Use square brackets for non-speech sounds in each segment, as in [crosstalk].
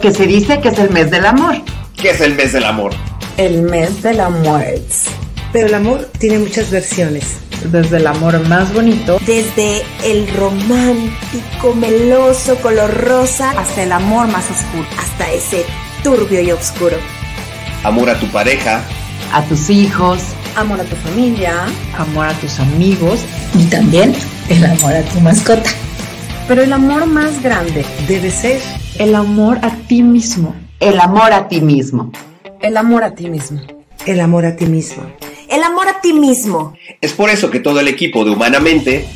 que se dice que es el mes del amor. ¿Qué es el mes del amor? El mes del amor. Pero el amor tiene muchas versiones. Desde el amor más bonito. Desde el romántico, meloso, color rosa. Hasta el amor más oscuro. Hasta ese turbio y oscuro. Amor a tu pareja. A tus hijos. Amor a tu familia. Amor a tus amigos. Y también el amor a tu mascota. Pero el amor más grande debe ser el amor a ti mismo. El amor a ti mismo. El amor a ti mismo. El amor a ti mismo. El amor a ti mismo. Es por eso que todo el equipo de Humanamente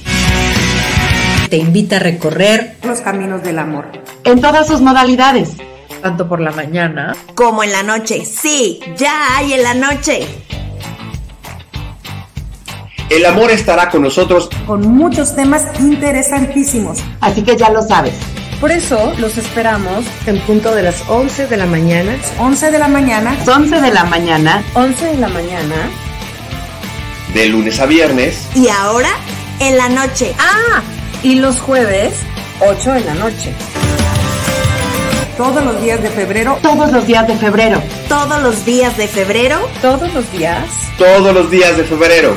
te invita a recorrer los caminos del amor. En todas sus modalidades. Tanto por la mañana como en la noche. Sí, ya hay en la noche. El amor estará con nosotros con muchos temas interesantísimos. Así que ya lo sabes. Por eso los esperamos en punto de las 11 de la mañana. 11 de la mañana. 11 de la mañana. 11 de la mañana. De lunes a viernes. Y ahora en la noche. Ah, y los jueves 8 de la noche. Todos los días de febrero. Todos los días de febrero. Todos los días de febrero. Todos los días. Todos los días de febrero.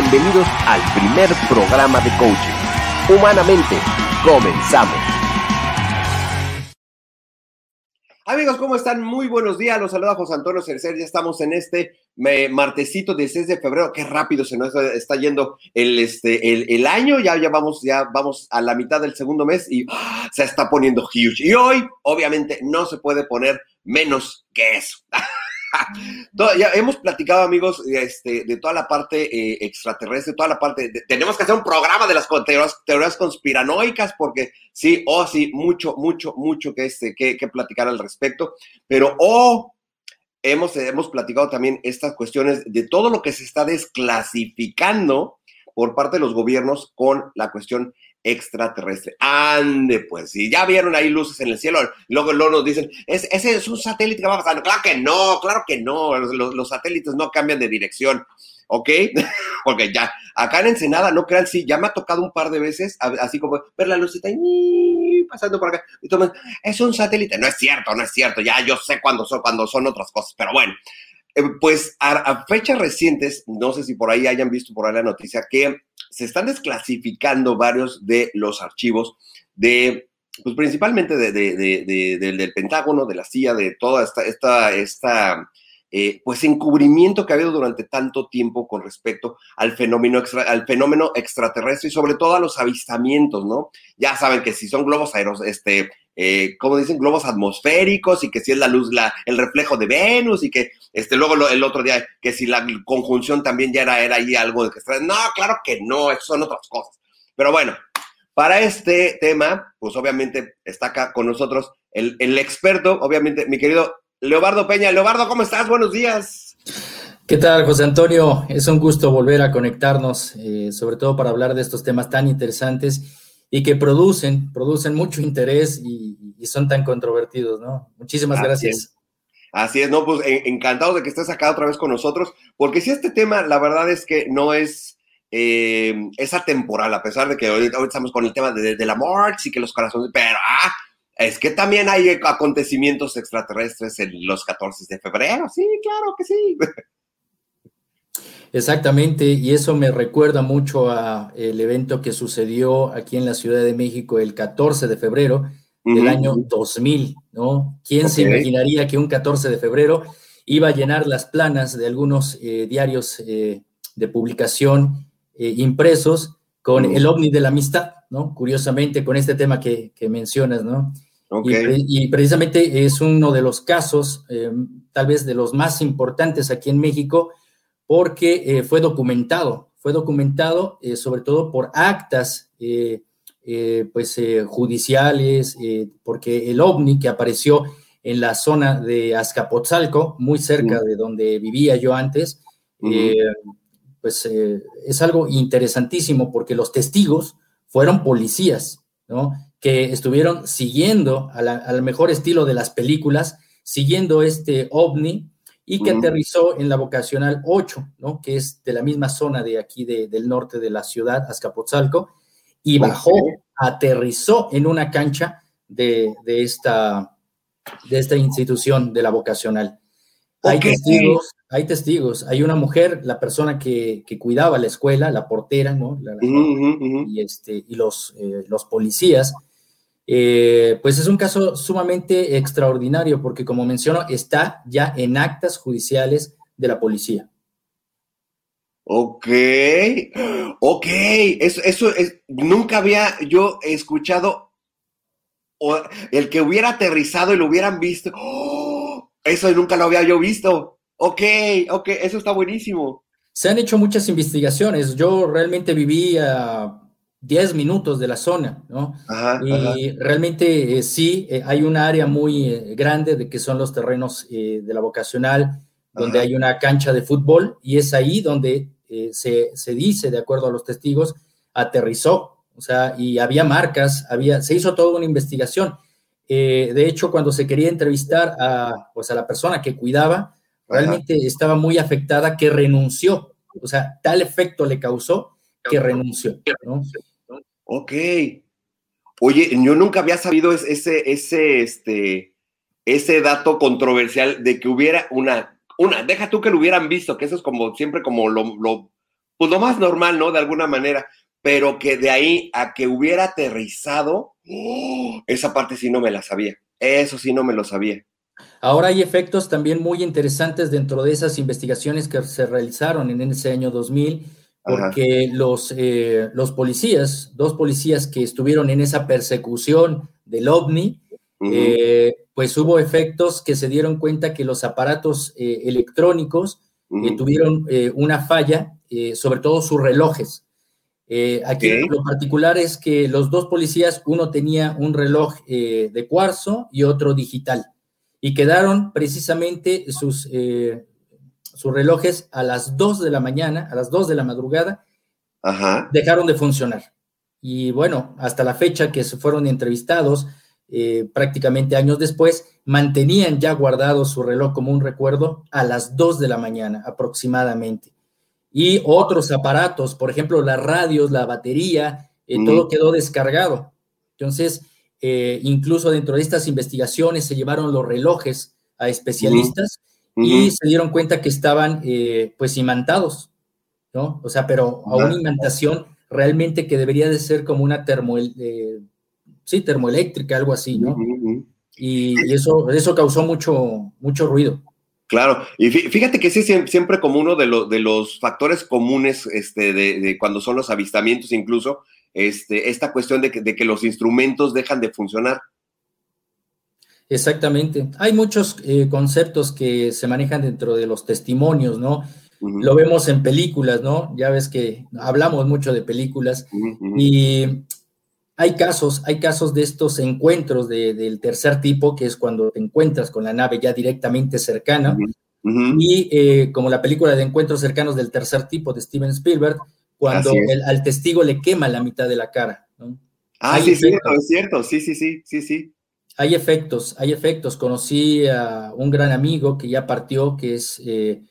Bienvenidos al primer programa de coaching. Humanamente, comenzamos. Amigos, ¿cómo están? Muy buenos días. Los saluda José Antonio Cercer. Ya estamos en este martesito 16 de febrero. Qué rápido se nos está yendo el, este, el año. Ya, ya, vamos, ya vamos a la mitad del segundo mes y ¡ah! se está poniendo huge. Y hoy, obviamente, no se puede poner menos que eso. [laughs] [laughs] ya hemos platicado, amigos, este, de toda la parte eh, extraterrestre, toda la parte. De, tenemos que hacer un programa de las teorías, teorías, conspiranoicas, porque sí, oh, sí, mucho, mucho, mucho que, este, que, que platicar al respecto. Pero, oh, hemos, hemos platicado también estas cuestiones de todo lo que se está desclasificando por parte de los gobiernos con la cuestión extraterrestre. Ande, pues, si ya vieron ahí luces en el cielo, luego, luego nos dicen, ese es un satélite que va pasando. Claro que no, claro que no, los, satélites no cambian de dirección, ¿ok? [laughs] Porque ya, acá en Ensenada, no crean, sí, ya me ha tocado un par de veces, así como ver la lucita y pasando por acá, y toman, es un satélite, no es cierto, no es cierto, ya yo sé cuándo son, cuando son otras cosas, pero bueno. Pues a, a fechas recientes, no sé si por ahí hayan visto por ahí la noticia, que se están desclasificando varios de los archivos de, pues principalmente de, de, de, del Pentágono, de la CIA, de toda esta, esta, esta eh, pues encubrimiento que ha habido durante tanto tiempo con respecto al fenómeno, extra, al fenómeno extraterrestre y sobre todo a los avistamientos, ¿no? Ya saben que si son globos aeros, este, eh, como dicen, globos atmosféricos y que si es la luz, la, el reflejo de Venus y que este, luego el otro día que si la conjunción también ya era, era ahí algo de que no, claro que no, son otras cosas. Pero bueno, para este tema, pues obviamente está acá con nosotros el, el experto, obviamente, mi querido Leobardo Peña. Leobardo, ¿cómo estás? Buenos días. ¿Qué tal, José Antonio? Es un gusto volver a conectarnos, eh, sobre todo para hablar de estos temas tan interesantes y que producen, producen mucho interés y, y son tan controvertidos, ¿no? Muchísimas Así gracias. Es. Así es, no, pues encantado de que estés acá otra vez con nosotros, porque si este tema, la verdad es que no es, eh, es atemporal, a pesar de que ahorita estamos con el tema de, de, la muerte y que los corazones, pero ah, es que también hay acontecimientos extraterrestres en los 14 de febrero, sí, claro que sí. [laughs] Exactamente, y eso me recuerda mucho a el evento que sucedió aquí en la Ciudad de México el 14 de febrero del Ujú. año 2000, ¿no? ¿Quién se imaginaría que un 14 de febrero iba a llenar las planas de algunos eh, diarios eh, de publicación eh, impresos con el ovni de la amistad, ¿no? Curiosamente, con este tema que, que mencionas, ¿no? Y precisamente es uno de los casos, eh, tal vez de los más importantes aquí en México, porque eh, fue documentado, fue documentado eh, sobre todo por actas eh, pues, judiciales, porque el ovni que apareció en la zona de Azcapotzalco, muy cerca de donde vivía yo antes, pues es algo interesantísimo porque los testigos fueron policías, ¿no? Que estuvieron siguiendo a la- al mejor estilo de las películas, siguiendo este ovni y que aterrizó en la vocacional 8, ¿no? Que es de la misma zona de aquí de- del norte de la ciudad, Azcapotzalco, y bajó, aterrizó en una cancha de, de esta, de esta institución de la vocacional. Hay testigos, hay testigos. Hay una mujer, la persona que, que cuidaba la escuela, la portera, ¿no? La- y, este, y los, eh, los policías. Eh, pues es un caso sumamente extraordinario porque, como menciono, está ya en actas judiciales de la policía. Ok, ok, eso, eso es, nunca había yo escuchado o el que hubiera aterrizado y lo hubieran visto. ¡Oh! Eso nunca lo había yo visto. Ok, ok, eso está buenísimo. Se han hecho muchas investigaciones. Yo realmente viví a 10 minutos de la zona, ¿no? Ajá, Y ajá. realmente eh, sí, eh, hay un área muy eh, grande de que son los terrenos de la vocacional, donde Ajá. hay una cancha de fútbol y es ahí donde se, se dice, de acuerdo a los testigos, aterrizó. O sea, y había marcas, había, se hizo toda una investigación. De hecho, cuando se quería entrevistar a, pues, a la persona que cuidaba, realmente estaba muy afectada que renunció. O sea, tal efecto le causó que renunció. ¿no? Ok. Oye, yo nunca había sabido es- ese, ese, este, ese dato controversial de que hubiera una, una, deja tú que lo hubieran visto, que eso es como siempre como lo, lo, pues lo más normal, ¿no? De alguna manera, pero que de ahí a que hubiera aterrizado, ¡oh! esa parte sí no me la sabía. Eso sí no me lo sabía. Ahora hay efectos también muy interesantes dentro de esas investigaciones que se realizaron en ese año 2000, porque los, eh, los policías, dos policías que estuvieron en esa persecución del ovni, eh, pues hubo efectos que se dieron cuenta que los aparatos eh, electrónicos eh, tuvieron una falla, sobre todo sus relojes. Aquí lo particular es que los dos policías, uno tenía un reloj de cuarzo y otro digital, y quedaron precisamente sus, eh, sus relojes a las 2 de la mañana, a las 2 de la madrugada, Ajá. dejaron de funcionar. Y bueno, hasta la fecha que se fueron entrevistados, eh, prácticamente años después, mantenían ya guardado su reloj como un recuerdo a las 2 de la mañana aproximadamente. Y otros aparatos, por ejemplo, las radios, la batería, eh, Mm. todo quedó descargado. Entonces, eh, incluso dentro de estas investigaciones se llevaron los relojes a especialistas y se dieron cuenta que estaban pues, pues imantados, ¿no? O sea, pero a una imantación realmente que debería de ser como una termo, eh, sí, termoeléctrica, algo así, ¿no? Y, y eso, eso causó mucho, mucho ruido. Claro, y fí- fíjate que sí, siem- siempre como uno de, los de los factores comunes este, de, de cuando son los avistamientos, incluso, este, esta cuestión de que, de que los instrumentos dejan de funcionar. Exactamente. Hay muchos eh, conceptos que se manejan dentro de los testimonios, ¿no? Lo vemos en películas, ¿no? Ya ves que hablamos mucho de películas y hay casos, hay casos de estos encuentros de- del tercer tipo, que es cuando te encuentras con la nave ya directamente cercana, y eh, como la película de encuentros cercanos del tercer tipo de Steven Spielberg, cuando el- al testigo le quema la mitad de la cara, ¿no? Ah, hay sí, es cierto, es cierto, sí, sí, sí, sí, sí. Hay efectos, hay efectos. Conocí a un gran amigo que ya partió, que es eh,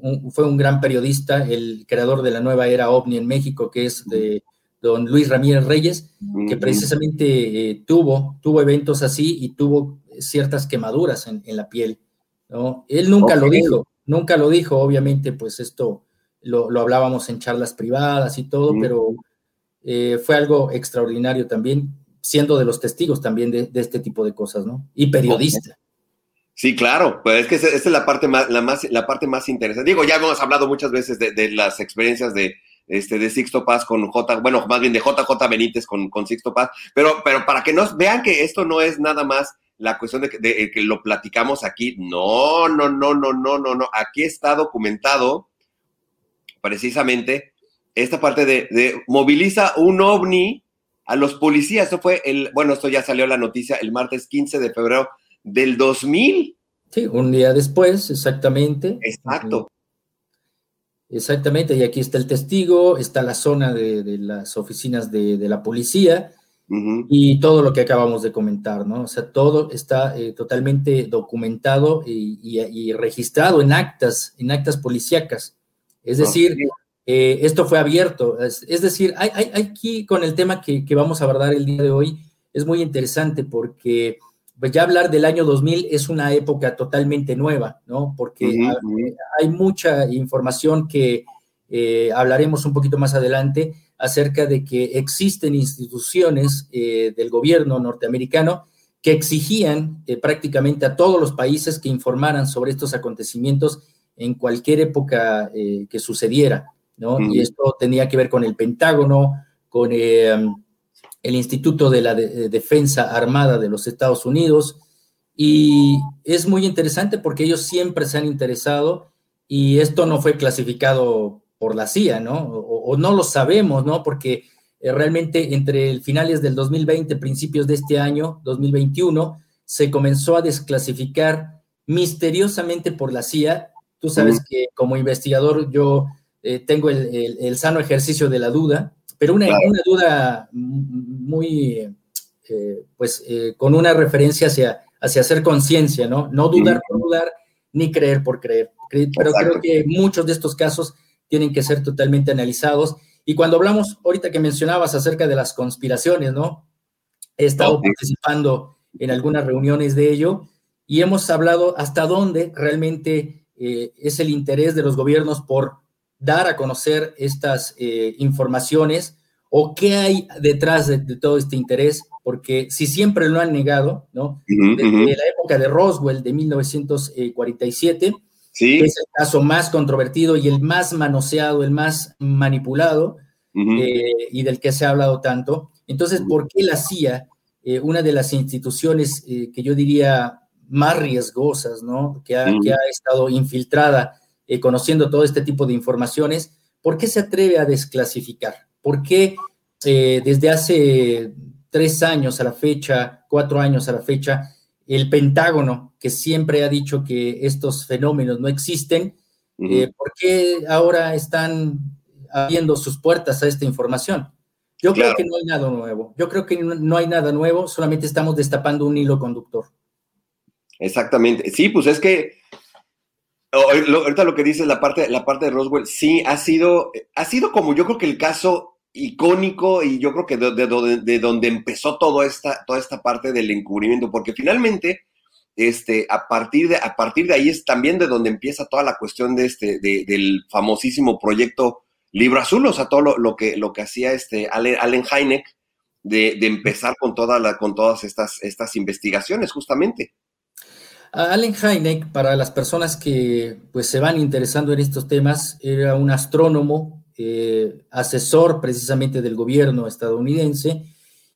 un- fue un gran periodista, el creador de la nueva era OVNI en México, que es de don Luis Ramírez Reyes, que precisamente eh, tuvo, tuvo eventos así y tuvo ciertas quemaduras en, en la piel. ¿no? Él nunca lo dijo, nunca lo dijo, obviamente, pues esto lo, lo hablábamos en charlas privadas y todo, pero eh, fue algo extraordinario también, siendo de los testigos también de, este tipo de cosas, ¿no? Y periodista. Sí, claro, pues es que esa, es la parte más, la más, la parte más interesante. Digo, ya hemos hablado muchas veces de, las experiencias de, este, de Sixto Paz con J, bueno, más bien de JJ Benítez con, con Sixto Paz, pero, pero para que nos vean que esto no es nada más la cuestión de, de, de, que lo platicamos aquí, no, no, no, no, no, no, no, aquí está documentado precisamente esta parte de, de moviliza un ovni a los policías, esto fue el, bueno, esto ya salió la noticia el martes 15 de febrero del 2000. Sí, un día después, exactamente. Exacto. Exactamente, y aquí está el testigo, está la zona de, de las oficinas de, de la policía uh -huh. y todo lo que acabamos de comentar, ¿no? O sea, todo está eh, totalmente documentado y, y, y, registrado en actas, en actas policíacas. Es decir. Eh, esto fue abierto. Es, es decir, hay, hay, aquí con el tema que, que vamos a abordar el día de hoy es muy interesante porque pues ya hablar del año 2000 es una época totalmente nueva, ¿no? Porque uh -huh. hay mucha información que eh, hablaremos un poquito más adelante acerca de que existen instituciones eh, del gobierno norteamericano que exigían eh, prácticamente a todos los países que informaran sobre estos acontecimientos en cualquier época eh, que sucediera, Y esto tenía que ver con el Pentágono, con eh, el Instituto de la de Defensa Armada de los Estados Unidos, y es muy interesante porque ellos siempre se han interesado y esto no fue clasificado por la CIA, ¿no? O, o no lo sabemos, ¿no? Porque eh, realmente entre el finales del 2020, principios de este año, 2021, se comenzó a desclasificar misteriosamente por la CIA. Tú sabes que como investigador yo eh, tengo el, el, el, sano ejercicio de la duda pero una, claro. una duda muy, eh, pues, eh, con una referencia hacia, hacia hacer conciencia, ¿no? No dudar por dudar, ni creer por creer. Pero Exacto. creo que muchos de estos casos tienen que ser totalmente analizados. Y cuando hablamos, ahorita que mencionabas acerca de las conspiraciones, ¿no? He estado okay. participando en algunas reuniones de ello y hemos hablado hasta dónde realmente eh, es el interés de los gobiernos por dar a conocer estas eh, informaciones o qué hay detrás de, de, todo este interés, porque si siempre lo han negado, ¿no? Uh -huh. Desde la época de Roswell de 1947, sí. que es el caso más controvertido y el más manoseado, el más manipulado, uh -huh. eh, y del que se ha hablado tanto. Entonces, ¿por qué la CIA, eh, una de las instituciones eh, que yo diría más riesgosas, ¿no? Que ha, -huh. que ha estado infiltrada eh, conociendo todo este tipo de informaciones, ¿por qué se atreve a desclasificar? ¿Por qué eh, desde hace tres años a la fecha, cuatro años a la fecha, el Pentágono, que siempre ha dicho que estos fenómenos no existen, uh -huh. eh, ¿por qué ahora están abriendo sus puertas a esta información? Yo claro. creo que no hay nada nuevo. Yo creo que no hay nada nuevo, solamente estamos destapando un hilo conductor. Exactamente. Sí, pues es que ahorita lo que dices, la parte, la parte de Roswell, sí, ha sido, ha sido como yo creo que el caso icónico y yo creo que de, de, de donde empezó toda esta, toda esta parte del encubrimiento, porque finalmente, este, a, partir de, a partir de ahí es también de donde empieza toda la cuestión de este, de, del famosísimo proyecto Libro Azul, o sea, todo lo, que, lo que hacía este Allen, Allen Hynek de, de, empezar con, toda la, con todas estas, estas investigaciones, justamente. Allen Hynek, para las personas que pues, se van interesando en estos temas, era un astrónomo, eh, asesor precisamente del gobierno estadounidense,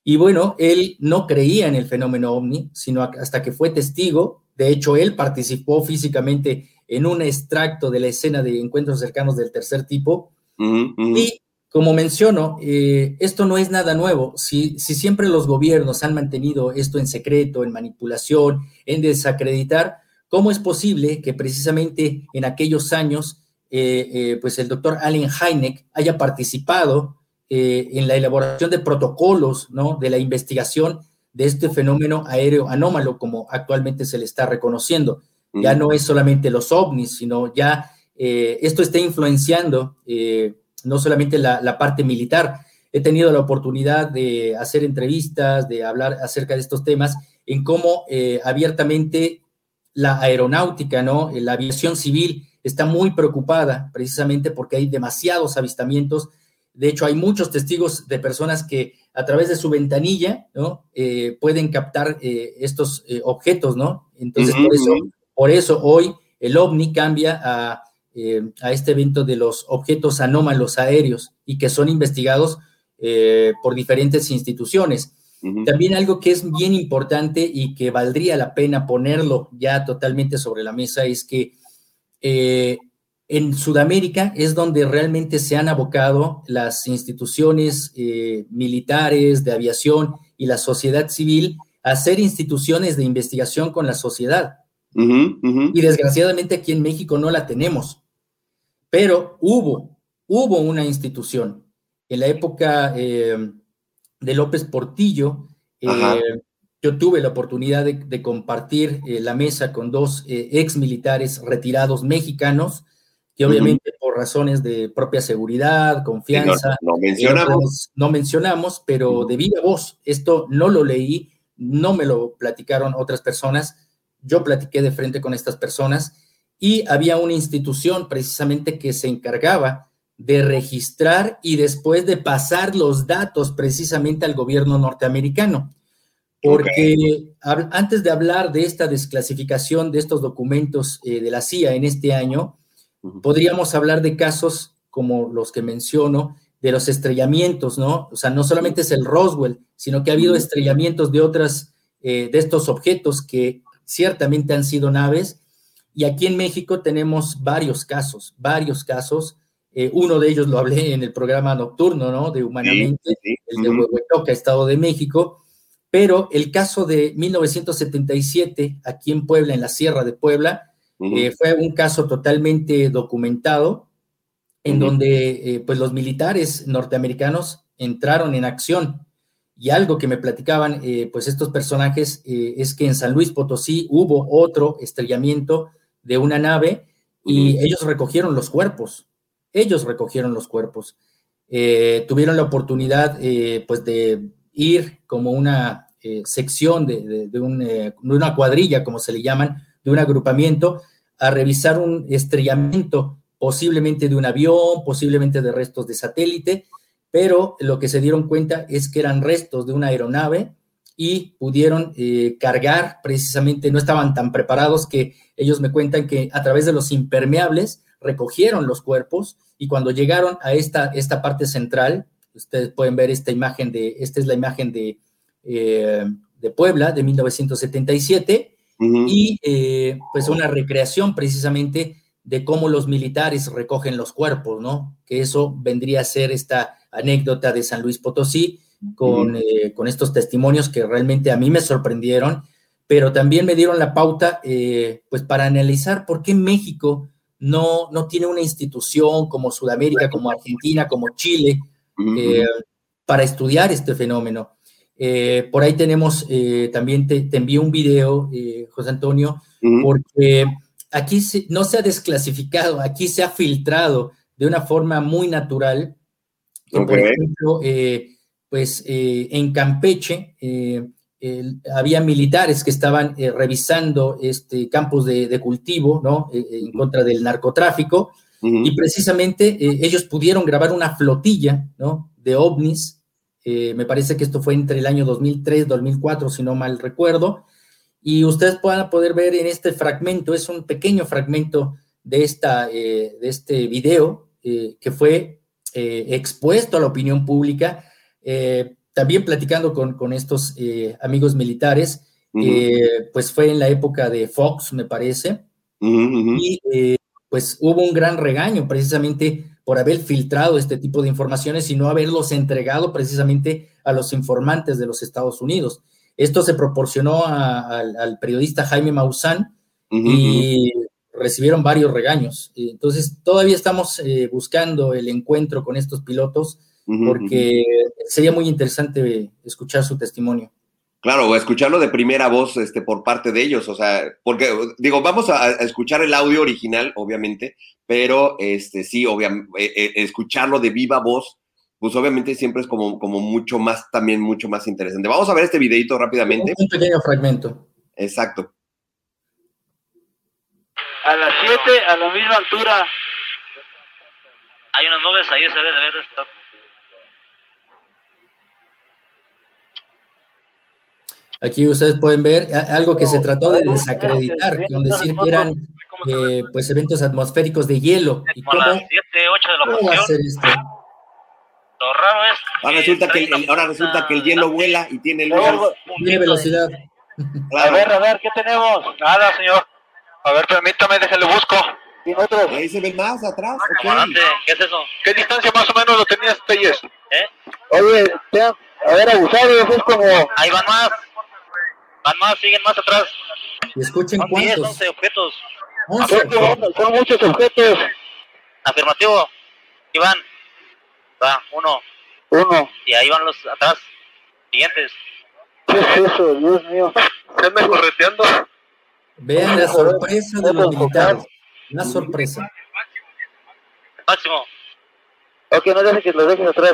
y bueno, él no creía en el fenómeno ovni, sino hasta que fue testigo, de hecho, él participó físicamente en un extracto de la escena de encuentros cercanos del tercer tipo, uh -huh. y como menciono, eh, esto no es nada nuevo. Si, si, siempre los gobiernos han mantenido esto en secreto, en manipulación, en desacreditar, ¿cómo es posible que precisamente en aquellos años, eh, eh, pues el doctor Allen Hynek haya participado eh, en la elaboración de protocolos, ¿no? De la investigación de este fenómeno aéreo anómalo, como actualmente se le está reconociendo. Ya no es solamente los ovnis, sino ya esto está influenciando no solamente la, la, parte militar. He tenido la oportunidad de hacer entrevistas, de hablar acerca de estos temas, en cómo eh, abiertamente la aeronáutica, ¿no? La aviación civil está muy preocupada precisamente porque hay demasiados avistamientos. De hecho, hay muchos testigos de personas que a través de su ventanilla, ¿no? Eh, pueden captar eh, estos eh, objetos, ¿no? Entonces, por, eso, por eso hoy el OVNI cambia a, a, este evento de los objetos anómalos aéreos y que son investigados por diferentes instituciones. También algo que es bien importante y que valdría la pena ponerlo ya totalmente sobre la mesa es que en Sudamérica es donde realmente se han abocado las instituciones eh, militares, de aviación y la sociedad civil a ser instituciones de investigación con la sociedad. Y desgraciadamente aquí en México no la tenemos. Pero hubo, hubo una institución. En la época eh, de López Portillo, eh, yo tuve la oportunidad de, compartir la mesa con dos ex militares retirados mexicanos que obviamente por razones de propia seguridad, confianza, no, mencionamos. no, mencionamos, pero de viva voz, esto no lo leí, no me lo platicaron otras personas, yo platiqué de frente con estas personas y había una institución precisamente que se encargaba de registrar y después de pasar los datos precisamente al gobierno norteamericano. Porque antes de hablar de esta desclasificación de estos documentos eh, de la CIA en este año, Podríamos hablar de casos como los que menciono, de los estrellamientos, ¿no? O sea, no solamente es el Roswell, sino que ha habido estrellamientos de otras, eh, de estos objetos que ciertamente han sido naves. Y aquí en México tenemos varios casos, varios casos. Eh, uno de ellos lo hablé en el programa nocturno, ¿no? De Humanamente, el de Huehuetoca, Estado de México. Pero el caso de 1977, aquí en Puebla, en la Sierra de Puebla, eh, fue un caso totalmente documentado en donde eh, pues los militares norteamericanos entraron en acción. Y algo que me platicaban pues estos personajes es que en San Luis Potosí hubo otro estrellamiento de una nave y ellos recogieron los cuerpos. Ellos recogieron los cuerpos. tuvieron la oportunidad pues de ir como una sección de, de una cuadrilla, como se le llaman, de un agrupamiento a revisar un estrellamiento, posiblemente de un avión, posiblemente de restos de satélite, pero lo que se dieron cuenta es que eran restos de una aeronave y pudieron eh, cargar precisamente, no estaban tan preparados que ellos me cuentan que a través de los impermeables recogieron los cuerpos y cuando llegaron a esta, esta parte central, ustedes pueden ver esta imagen de, esta es la imagen de, eh, de Puebla de 1977, y eh, pues una recreación precisamente de cómo los militares recogen los cuerpos, ¿no? Que eso vendría a ser esta anécdota de San Luis Potosí con, eh, con estos testimonios que realmente a mí me sorprendieron, pero también me dieron la pauta pues para analizar por qué México no, no tiene una institución como Sudamérica, como Argentina, como Chile, para estudiar este fenómeno. Eh, por ahí tenemos, eh, también te, envío un video, eh, José Antonio, porque aquí no se ha desclasificado, aquí se ha filtrado de una forma muy natural. Por ejemplo, pues en Campeche había militares que estaban revisando este, campos de, cultivo, ¿no? en contra del narcotráfico, y precisamente ellos pudieron grabar una flotilla, ¿no? De ovnis eh, me parece que esto fue entre el año 2003, 2004, si no mal recuerdo. Y ustedes puedan poder ver en este fragmento, es un pequeño fragmento de, esta, eh, de este video eh, que fue expuesto a la opinión pública, también platicando con, con estos amigos militares, pues fue en la época de Fox, me parece, y pues hubo un gran regaño precisamente por haber filtrado este tipo de informaciones y no haberlos entregado precisamente a los informantes de los Estados Unidos. Esto se proporcionó al periodista Jaime Maussan y recibieron varios regaños. Entonces, todavía estamos eh, buscando el encuentro con estos pilotos porque sería muy interesante escuchar su testimonio. Claro, escucharlo de primera voz este, por parte de ellos, o sea, porque digo, vamos a, escuchar el audio original, obviamente, pero este, sí, obviamente, eh, eh, escucharlo de viva voz, pues obviamente siempre es como, como mucho más, también mucho más interesante. Vamos a ver este videito rápidamente. Un pequeño fragmento. Exacto. A las 7, a la misma altura. Hay unas nubes ahí, se ve de ver. Aquí ustedes pueden ver algo que se trató de desacreditar, con decir que eran eh, pues eventos atmosféricos de hielo. ¿Y cómo, las 7, 8 de la ¿cómo va a ser esto? Lo raro es. Ahora resulta que el, ahora resulta que el hielo vuela y tiene luz. Tiene velocidad. A ver, a ver, ¿qué tenemos? Nada, señor. A ver, permítame, déjale busco. ¿Y otros? Ahí se ven más atrás. Okay. ¿Qué es eso? ¿Qué distancia más o menos lo tenías, Telles? ¿Eh? Oye, ya, a ver, abusado, eso es como. Ahí van más. Van más, siguen más atrás. Y escuchen Son cuántos. 10, 11 objetos. Son, son muchos objetos. Afirmativo. Iván. Va, uno. Uno. Y ahí van los atrás. Siguientes. ¿Qué es eso, Dios mío? ¿Estás me correteando? Vean la sorpresa de los militares. La sorpresa. Máximo. Ok, no dejes que lo dejes atrás.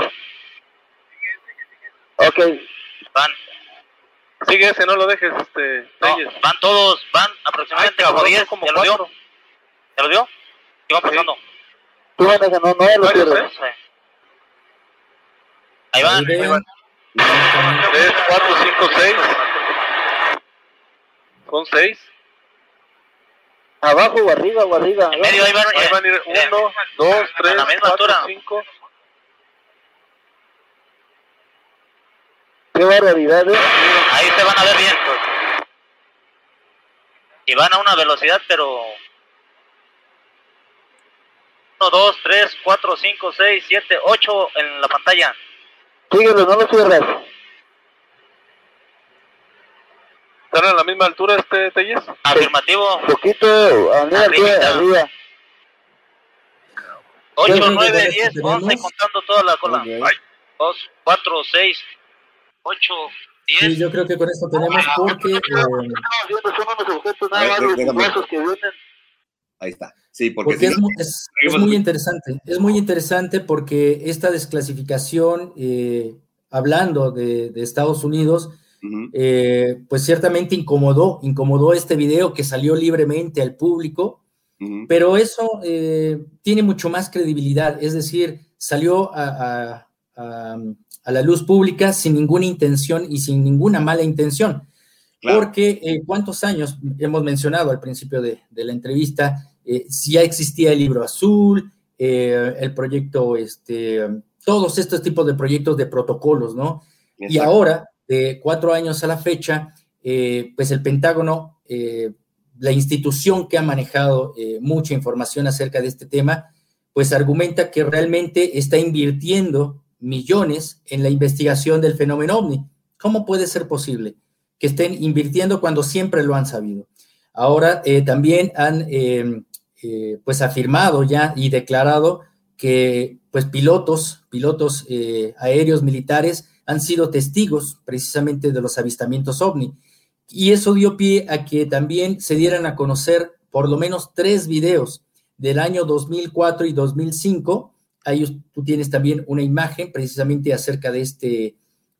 Ok. Van. Sigue ese, no lo dejes, este. No, van todos, van aproximadamente como 10. como ¿Ya lo dio? ¿Ya lo dio? ¿Qué va pasando? Tú maneja, no, no lo pierdes. Ahí van. Ahí vean. 3, 4, 5, 6. Son 6. Abajo o arriba o arriba. En medio, ahí van. Ahí van a ir 1, 2, 3, 4, 5. Qué barbaridad, ¿eh? Ahí se van a ver bien. Y van a una velocidad, pero... 1, 2, 3, 4, 5, 6, 7, 8 en la pantalla. Síguelo, no lo cierras. ¿Están a la misma altura este Telles? Afirmativo. Poquito, arriba, arriba, arriba. 8, Yo creo que 9, con 10, esto 11 tenemos- contando toda la cola. Ok. 2, 4, 6, 8, 10. Sí, yo creo que con esto tenemos porque eh. Ahí está. Sí, porque, Porque si es, no- es- es muy interesante, es muy interesante porque esta desclasificación, eh, hablando de, de Estados Unidos, eh, pues ciertamente incomodó, incomodó este video que salió libremente al público, pero eso eh, tiene mucho más credibilidad, es decir, salió a, a- a- a la luz pública sin ninguna intención y sin ninguna mala intención. Claro. Porque eh, cuántos años hemos mencionado al principio de, de la entrevista, eh, si ya existía el libro azul, eh, el proyecto, este, todos estos tipos de proyectos de protocolos, ¿no? Y ahora, de cuatro años a la fecha, eh, pues el Pentágono, la institución que ha manejado mucha información acerca de este tema, pues argumenta que realmente está invirtiendo millones en la investigación del fenómeno ovni. ¿Cómo puede ser posible que estén invirtiendo cuando siempre lo han sabido? Ahora eh, también han eh, eh, pues afirmado ya y declarado que pues pilotos, pilotos eh, aéreos militares han sido testigos precisamente de los avistamientos ovni. Y eso dio pie a que también se dieran a conocer por lo menos tres videos del año 2004 y 2005. Ahí tú tienes también una imagen precisamente acerca de este,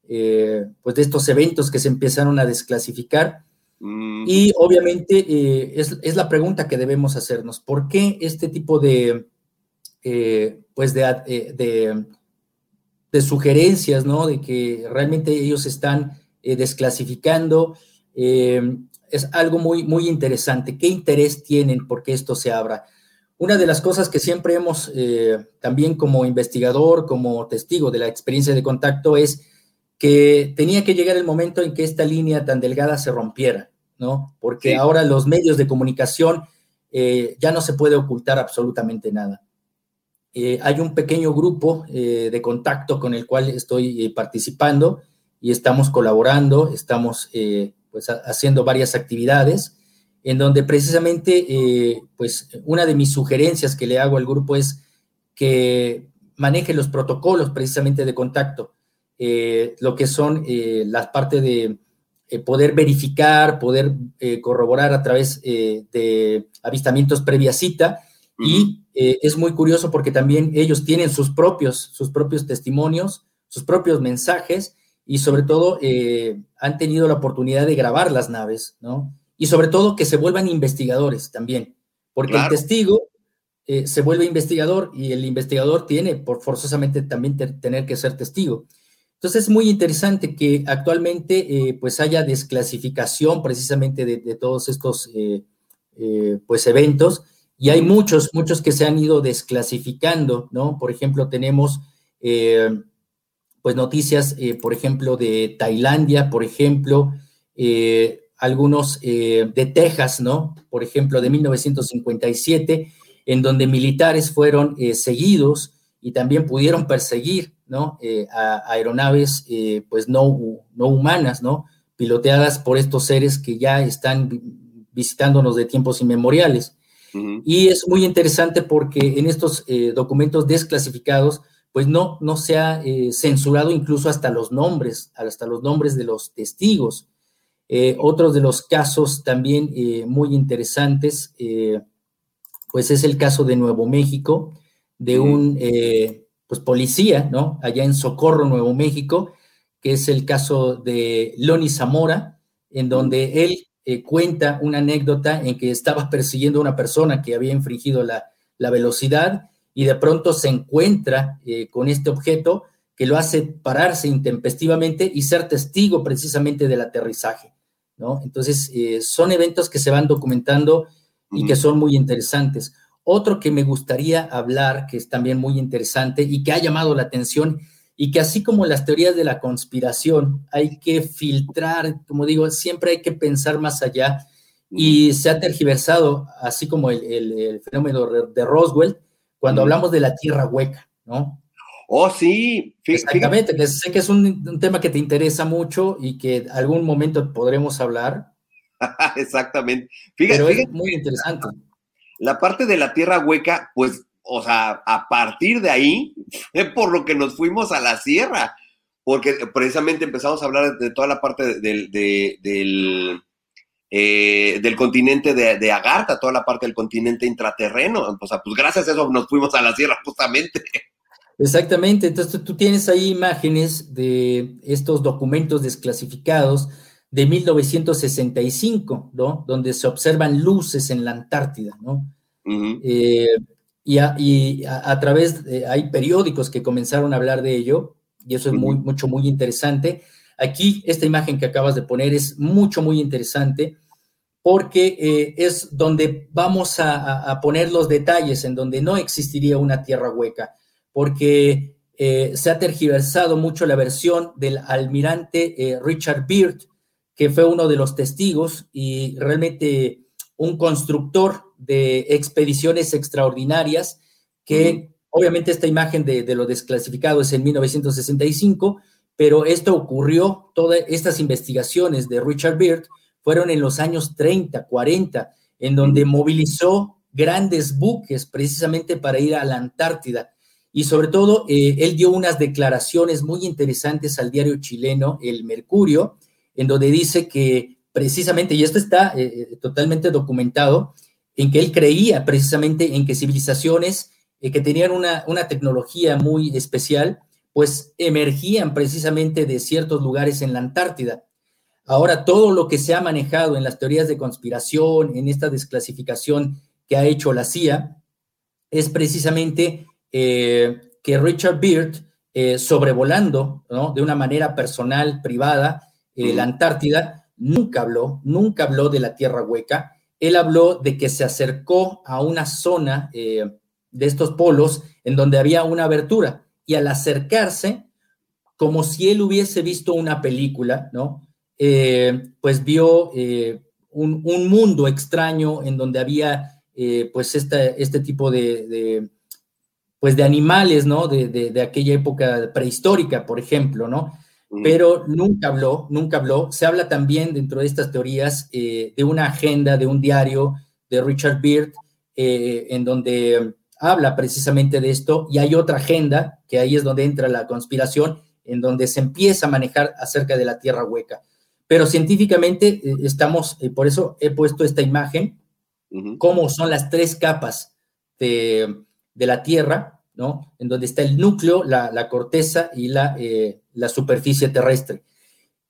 eh, pues de estos eventos que se empezaron a desclasificar. Mm, Y obviamente eh, es, es la pregunta que debemos hacernos. ¿Por qué este tipo de, eh, pues de, de, de sugerencias, ¿no? De que realmente ellos están desclasificando. Es algo muy, muy interesante. ¿Qué interés tienen porque esto se abra? Una de las cosas que siempre hemos, eh, también como investigador, como testigo de la experiencia de contacto, es que tenía que llegar el momento en que esta línea tan delgada se rompiera, ¿no? Porque Sí. ahora los medios de comunicación eh, ya no se puede ocultar absolutamente nada. Eh, hay un pequeño grupo eh, de contacto con el cual estoy participando y estamos colaborando, estamos pues ha- haciendo varias actividades en donde precisamente eh, pues una de mis sugerencias que le hago al grupo es que maneje los protocolos precisamente de contacto, eh, lo que son eh, las partes de eh, poder verificar, poder corroborar a través de avistamientos previa cita y es muy curioso porque también ellos tienen sus propios, sus propios testimonios, sus propios mensajes y sobre todo han tenido la oportunidad de grabar las naves, ¿no? Y sobre todo que se vuelvan investigadores también, porque el testigo eh, se vuelve investigador y el investigador tiene por forzosamente también tener que ser testigo. Entonces es muy interesante que actualmente eh, pues haya desclasificación precisamente de, de todos estos eh, pues eventos y hay muchos, muchos que se han ido desclasificando, ¿no? Por ejemplo, tenemos pues noticias, por ejemplo, de Tailandia, por ejemplo, algunos de Texas, ¿no? Por ejemplo, de 1957, en donde militares fueron seguidos y también pudieron perseguir ¿no? Eh, a, aeronaves eh, pues no, no humanas, ¿no? piloteadas por estos seres que ya están visitándonos de tiempos inmemoriales. Y es muy interesante porque en estos eh, documentos desclasificados, pues no, no se ha censurado incluso hasta los nombres, hasta los nombres de los testigos. Otros de los casos también muy interesantes, pues es el caso de Nuevo México, de un pues, policía, ¿no? Allá en Socorro, Nuevo México, que es el caso de Loni Zamora, en donde él eh, cuenta una anécdota en que estaba [laughs] persiguiendo a una persona que había infringido la, velocidad y de pronto se encuentra eh, con este objeto que lo hace pararse intempestivamente y ser testigo precisamente del aterrizaje, ¿no? Entonces, eh, son eventos que se van documentando y que son muy interesantes. Otro que me gustaría hablar, que es también muy interesante y que ha llamado la atención y que así como las teorías de la conspiración, hay que filtrar, como digo, siempre hay que pensar más allá y se ha tergiversado, así como el, fenómeno de Roswell, cuando hablamos de la Tierra hueca, ¿no? Oh, sí. Exactamente, que sé que es un, tema que te interesa mucho y que algún momento podremos hablar. [laughs] Exactamente. Fíjate, pero es muy interesante. La parte de la tierra hueca, pues, o sea, a partir de ahí, [laughs] es por lo que nos fuimos a la sierra, porque precisamente empezamos a hablar de toda la parte del, del, eh, del continente de, Agartha, toda la parte del continente intraterreno. O sea, pues gracias a eso nos fuimos a la sierra [laughs] justamente. Exactamente, entonces tú tienes ahí imágenes de estos documentos desclasificados de 1965, ¿no? Donde se observan luces en la Antártida, ¿no? Eh, y, a, través, de, hay periódicos que comenzaron a hablar de ello, y eso es muy, mucho, muy interesante. Aquí, esta imagen que acabas de poner es mucho, muy interesante, porque eh, es donde vamos a, poner los detalles, en donde no existiría una tierra hueca, porque eh, se ha tergiversado mucho la versión del almirante Richard Byrd, que fue uno de los testigos y realmente un constructor de expediciones extraordinarias, que obviamente esta imagen de, lo desclasificado es en 1965, pero esto ocurrió, todas estas investigaciones de Richard Byrd fueron en los años 30, 40, en donde movilizó grandes buques precisamente para ir a la Antártida. Y sobre todo, eh, él dio unas declaraciones muy interesantes al diario chileno El Mercurio, en donde dice que precisamente, y esto está eh, eh, totalmente documentado, en que él creía precisamente en que civilizaciones que tenían una, una, tecnología muy especial, pues emergían precisamente de ciertos lugares en la Antártida. Ahora, todo lo que se ha manejado en las teorías de conspiración, en esta desclasificación que ha hecho la CIA, es precisamente que Richard Byrd, sobrevolando ¿no? de una manera personal, privada, eh, la Antártida, nunca habló, nunca habló de la Tierra Hueca. Él habló de que se acercó a una zona eh, de estos polos en donde había una abertura y al acercarse, como si él hubiese visto una película, ¿no? Eh, pues vio un, mundo extraño en donde había pues este tipo de, pues de animales, ¿no? De, de, aquella época prehistórica, por ejemplo, ¿no? pero nunca habló, nunca habló. Se habla también dentro de estas teorías eh, de una agenda, de un diario de Richard Beard, eh, en donde habla precisamente de esto, y hay otra agenda, que ahí es donde entra la conspiración, en donde se empieza a manejar acerca de la Tierra hueca. Pero científicamente eh, estamos, por eso he puesto esta imagen, cómo son las tres capas de, de la Tierra, en donde está el núcleo, la, corteza y la, eh, superficie terrestre.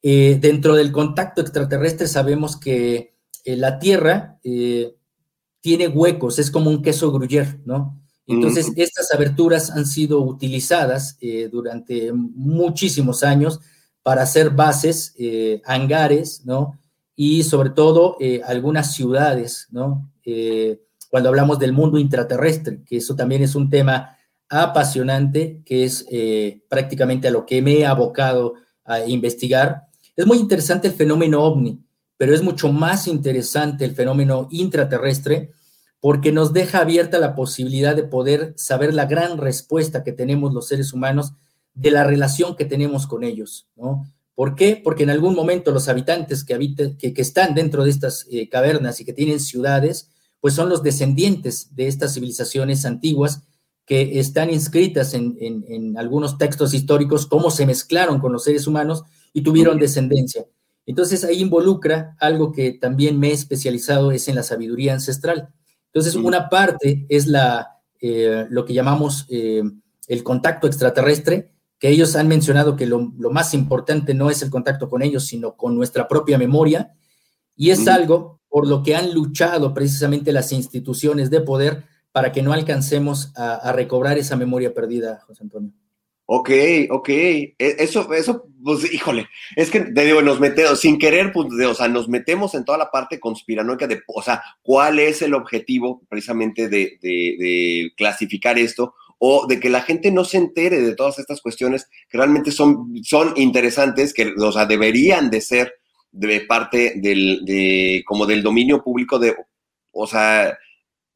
Eh, dentro del contacto extraterrestre sabemos que eh, la Tierra tiene huecos, es como un queso gruyere, ¿no? Entonces, estas aberturas han sido utilizadas durante muchísimos años para hacer bases, hangares, ¿no? Y sobre todo algunas ciudades, ¿no? Cuando hablamos del mundo intraterrestre, que eso también es un tema apasionante, que es prácticamente a lo que me he abocado a investigar. Es muy interesante el fenómeno ovni, pero es mucho más interesante el fenómeno intraterrestre porque nos deja abierta la posibilidad de poder saber la gran respuesta que tenemos los seres humanos de la relación que tenemos con ellos, ¿no? ¿Por qué? Porque en algún momento los habitantes que, que, están dentro de estas eh, cavernas y que tienen ciudades, pues son los descendientes de estas civilizaciones antiguas que están inscritas en, en algunos textos históricos, cómo se mezclaron con los seres humanos y tuvieron descendencia. Entonces ahí involucra algo que también me he especializado, es en la sabiduría ancestral. Entonces, una parte es la, eh, lo que llamamos eh, el contacto extraterrestre, que ellos han mencionado que lo, más importante no es el contacto con ellos, sino con nuestra propia memoria, y es algo por lo que han luchado precisamente las instituciones de poder para que no alcancemos a recobrar esa memoria perdida, José Antonio. Ok, ok. E, eso, eso, pues, híjole, es que te digo, nos metemos, sin querer, pues, o sea, nos metemos en toda la parte conspiranoica de, o sea, cuál es el objetivo precisamente de, de, clasificar esto o de que la gente no se entere de todas estas cuestiones que realmente son, son interesantes, que, o sea, deberían de ser de parte del, de, como del dominio público de, o sea,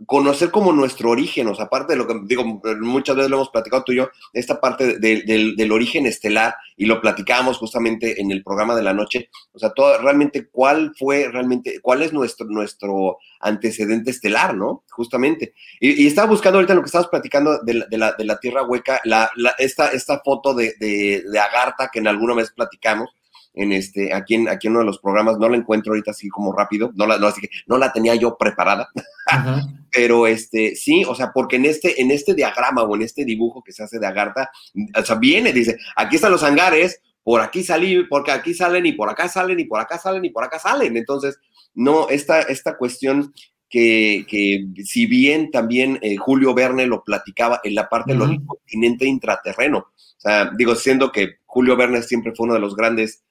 conocer como nuestro origen, o sea, aparte de lo que digo, muchas veces lo hemos platicado tú y yo, esta parte del, origen estelar, y lo platicábamos justamente en el programa de la noche, o sea, todo, realmente cuál fue realmente, cuál es nuestro, nuestro antecedente estelar, ¿no? Justamente. Y, estaba buscando ahorita lo que estabas platicando de la, de la, Tierra Hueca, la, esta, esta foto de, de Agartha que en alguna vez platicamos, en este, aquí en, aquí en uno de los programas, no la encuentro ahorita así como rápido, no la, no, así que no la tenía yo preparada, [laughs] pero este, sí, o sea, porque en este, en este diagrama o en este dibujo que se hace de Agartha, o sea, viene, dice, aquí están los hangares, por aquí salí, porque aquí salen y por acá salen y por acá salen y por acá salen, entonces, no, esta, esta cuestión que, que, si bien también eh, Julio Verne lo platicaba en la parte del continente intraterreno, o sea, digo, siendo que Julio Verne siempre fue uno de los grandes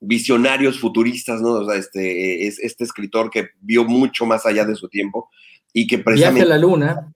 visionarios futuristas, ¿no? O sea, este, es este escritor que vio mucho más allá de su tiempo y que precisamente... Viaje a la luna.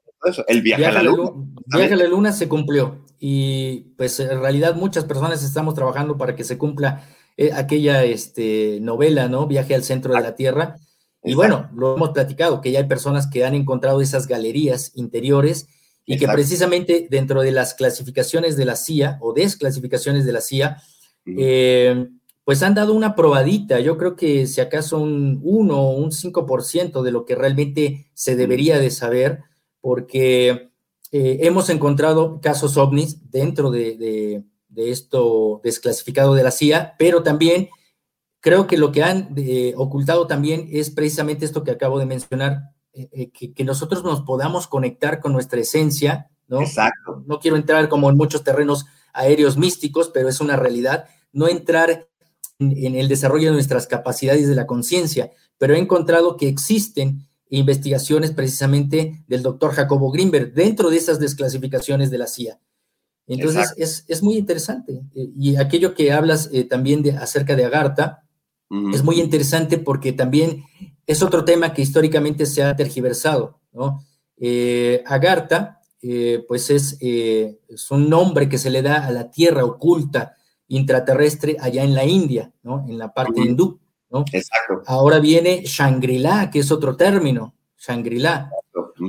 el viaje, a la luna. Viaje a la luna se cumplió y pues en realidad muchas personas estamos trabajando para que se cumpla eh, aquella este, novela, ¿no? Viaje al centro de la Tierra. Y bueno, lo hemos platicado, que ya hay personas que han encontrado esas galerías interiores y que precisamente dentro de las clasificaciones de la CIA o desclasificaciones de la CIA, eh, pues han dado una probadita, yo creo que si acaso un 1 o un 5% de lo que realmente se debería de saber, porque eh, hemos encontrado casos ovnis dentro de, esto desclasificado de la CIA, pero también creo que lo que han eh, ocultado también es precisamente esto que acabo de mencionar, eh, que, que, nosotros nos podamos conectar con nuestra esencia, ¿no? Exacto. No quiero entrar como en muchos terrenos aéreos místicos, pero es una realidad, no entrar en el desarrollo de nuestras capacidades de la conciencia, pero he encontrado que existen investigaciones precisamente del doctor Jacobo Greenberg dentro de esas desclasificaciones de la CIA. Entonces, es, muy interesante. Eh, y aquello que hablas eh, también de, acerca de Agartha es muy interesante porque también es otro tema que históricamente se ha tergiversado. ¿no? Eh, Agartha, pues es, es un nombre que se le da a la tierra oculta intraterrestre allá en la India, ¿no? En la parte hindú, ¿no? Exacto. Ahora viene Shangri-La, que es otro término, Shangri-La.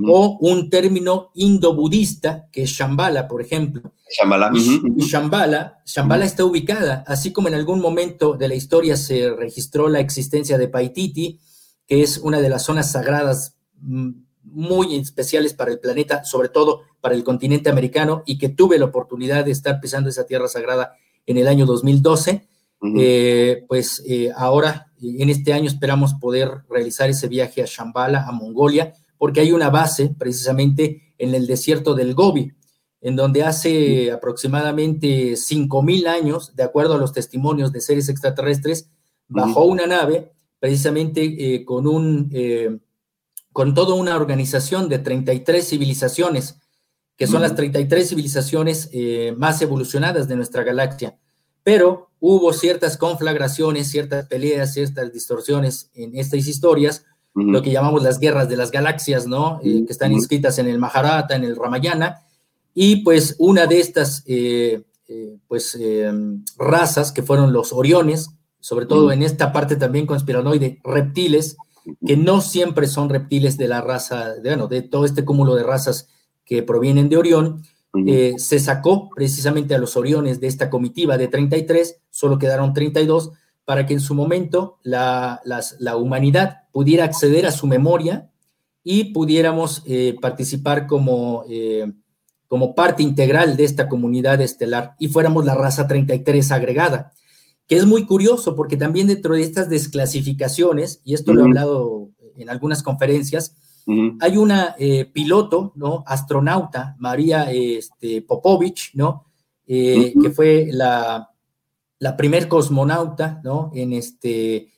O un término indo-budista, que es Shambhala, por ejemplo. Shambhala. Y Shambhala, Shambhala está ubicada, así como en algún momento de la historia se registró la existencia de Paititi, que es una de las zonas sagradas mm, muy especiales para el planeta, sobre todo para el continente americano, y que tuve la oportunidad de estar pisando esa tierra sagrada en el año 2012. Eh, pues eh, ahora, en este año, esperamos poder realizar ese viaje a Shambhala, a Mongolia, porque hay una base precisamente en el desierto del Gobi, en donde hace aproximadamente 5.000 años, de acuerdo a los testimonios de seres extraterrestres, bajó una nave precisamente eh, con un con toda una organización de 33 civilizaciones, que son las 33 civilizaciones eh, más evolucionadas de nuestra galaxia. Pero hubo ciertas conflagraciones, ciertas peleas, ciertas distorsiones en estas historias, lo que llamamos las guerras de las galaxias, ¿no? Eh, que están inscritas en el Maharata, en el Ramayana, y pues una de estas, eh, pues, razas, que fueron los Oriones, sobre todo en esta parte también conspiranoide, reptiles, que no siempre son reptiles de la raza, de, bueno, de todo este cúmulo de razas que provienen de Orión, eh, se sacó precisamente a los Oriones de esta comitiva de 33, solo quedaron 32, para que en su momento la, la humanidad pudiera acceder a su memoria y pudiéramos eh, participar como, eh, como parte integral de esta comunidad estelar y fuéramos la raza 33 agregada que es muy curioso porque también dentro de estas desclasificaciones, y esto lo he hablado en algunas conferencias, hay una eh, piloto, ¿no? Astronauta, María este, Popovich, ¿no? Eh, que fue la, la primer cosmonauta, ¿no? En, este,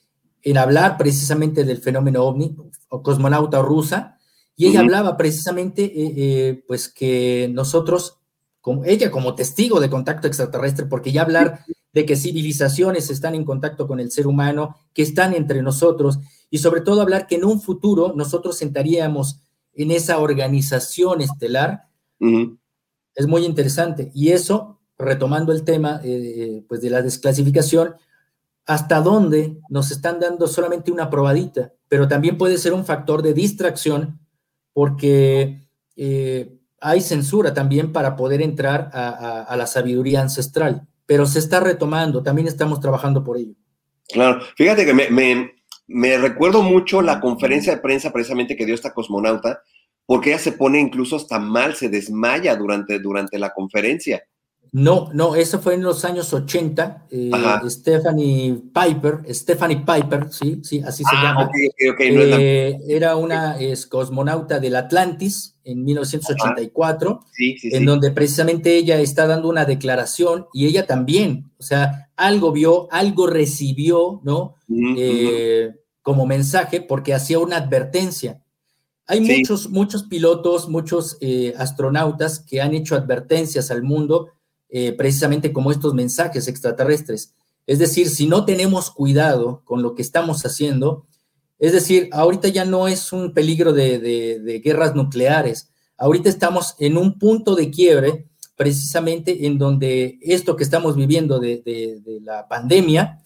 en hablar precisamente del fenómeno ovni, o cosmonauta rusa, y ella hablaba precisamente, eh, pues que nosotros, como, ella como testigo de contacto extraterrestre, porque ya hablar de que civilizaciones están en contacto con el ser humano, que están entre nosotros, y sobre todo hablar que en un futuro nosotros sentaríamos en esa organización estelar, es muy interesante. Y eso, retomando el tema eh, pues de la desclasificación, hasta dónde nos están dando solamente una probadita, pero también puede ser un factor de distracción porque eh, hay censura también para poder entrar a la sabiduría ancestral. Pero se está retomando, también estamos trabajando por ello. Claro, fíjate que me, recuerdo mucho la conferencia de prensa precisamente que dio esta cosmonauta, porque ella se pone incluso hasta mal, se desmaya durante, durante la conferencia. No, no, eso fue en los años 80. Eh, Stephanie Piper, Stephanie Piper, sí, sí, así se ah, llama. Eh, era una es cosmonauta del Atlantis en 1984, en donde precisamente ella está dando una declaración y ella también, o sea, algo vio, algo recibió, ¿no? Eh, como mensaje porque hacía una advertencia. Hay muchos, muchos pilotos, muchos astronautas que han hecho advertencias al mundo eh, precisamente como estos mensajes extraterrestres. Es decir, si no tenemos cuidado con lo que estamos haciendo, es decir, ahorita ya no es un peligro de, guerras nucleares, ahorita estamos en un punto de quiebre precisamente en donde esto que estamos viviendo de, la pandemia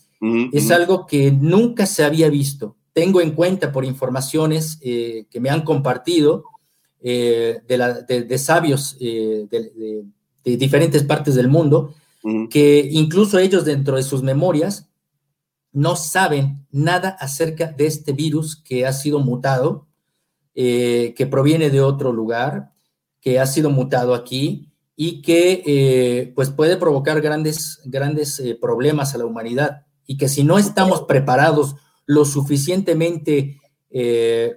es algo que nunca se había visto. Tengo en cuenta por informaciones eh, que me han compartido eh, de, sabios de, de diferentes partes del mundo, que incluso ellos dentro de sus memorias no saben nada acerca de este virus que ha sido mutado, eh, que proviene de otro lugar, que ha sido mutado aquí y que eh, pues puede provocar grandes, grandes eh, problemas a la humanidad y que si no estamos preparados lo suficientemente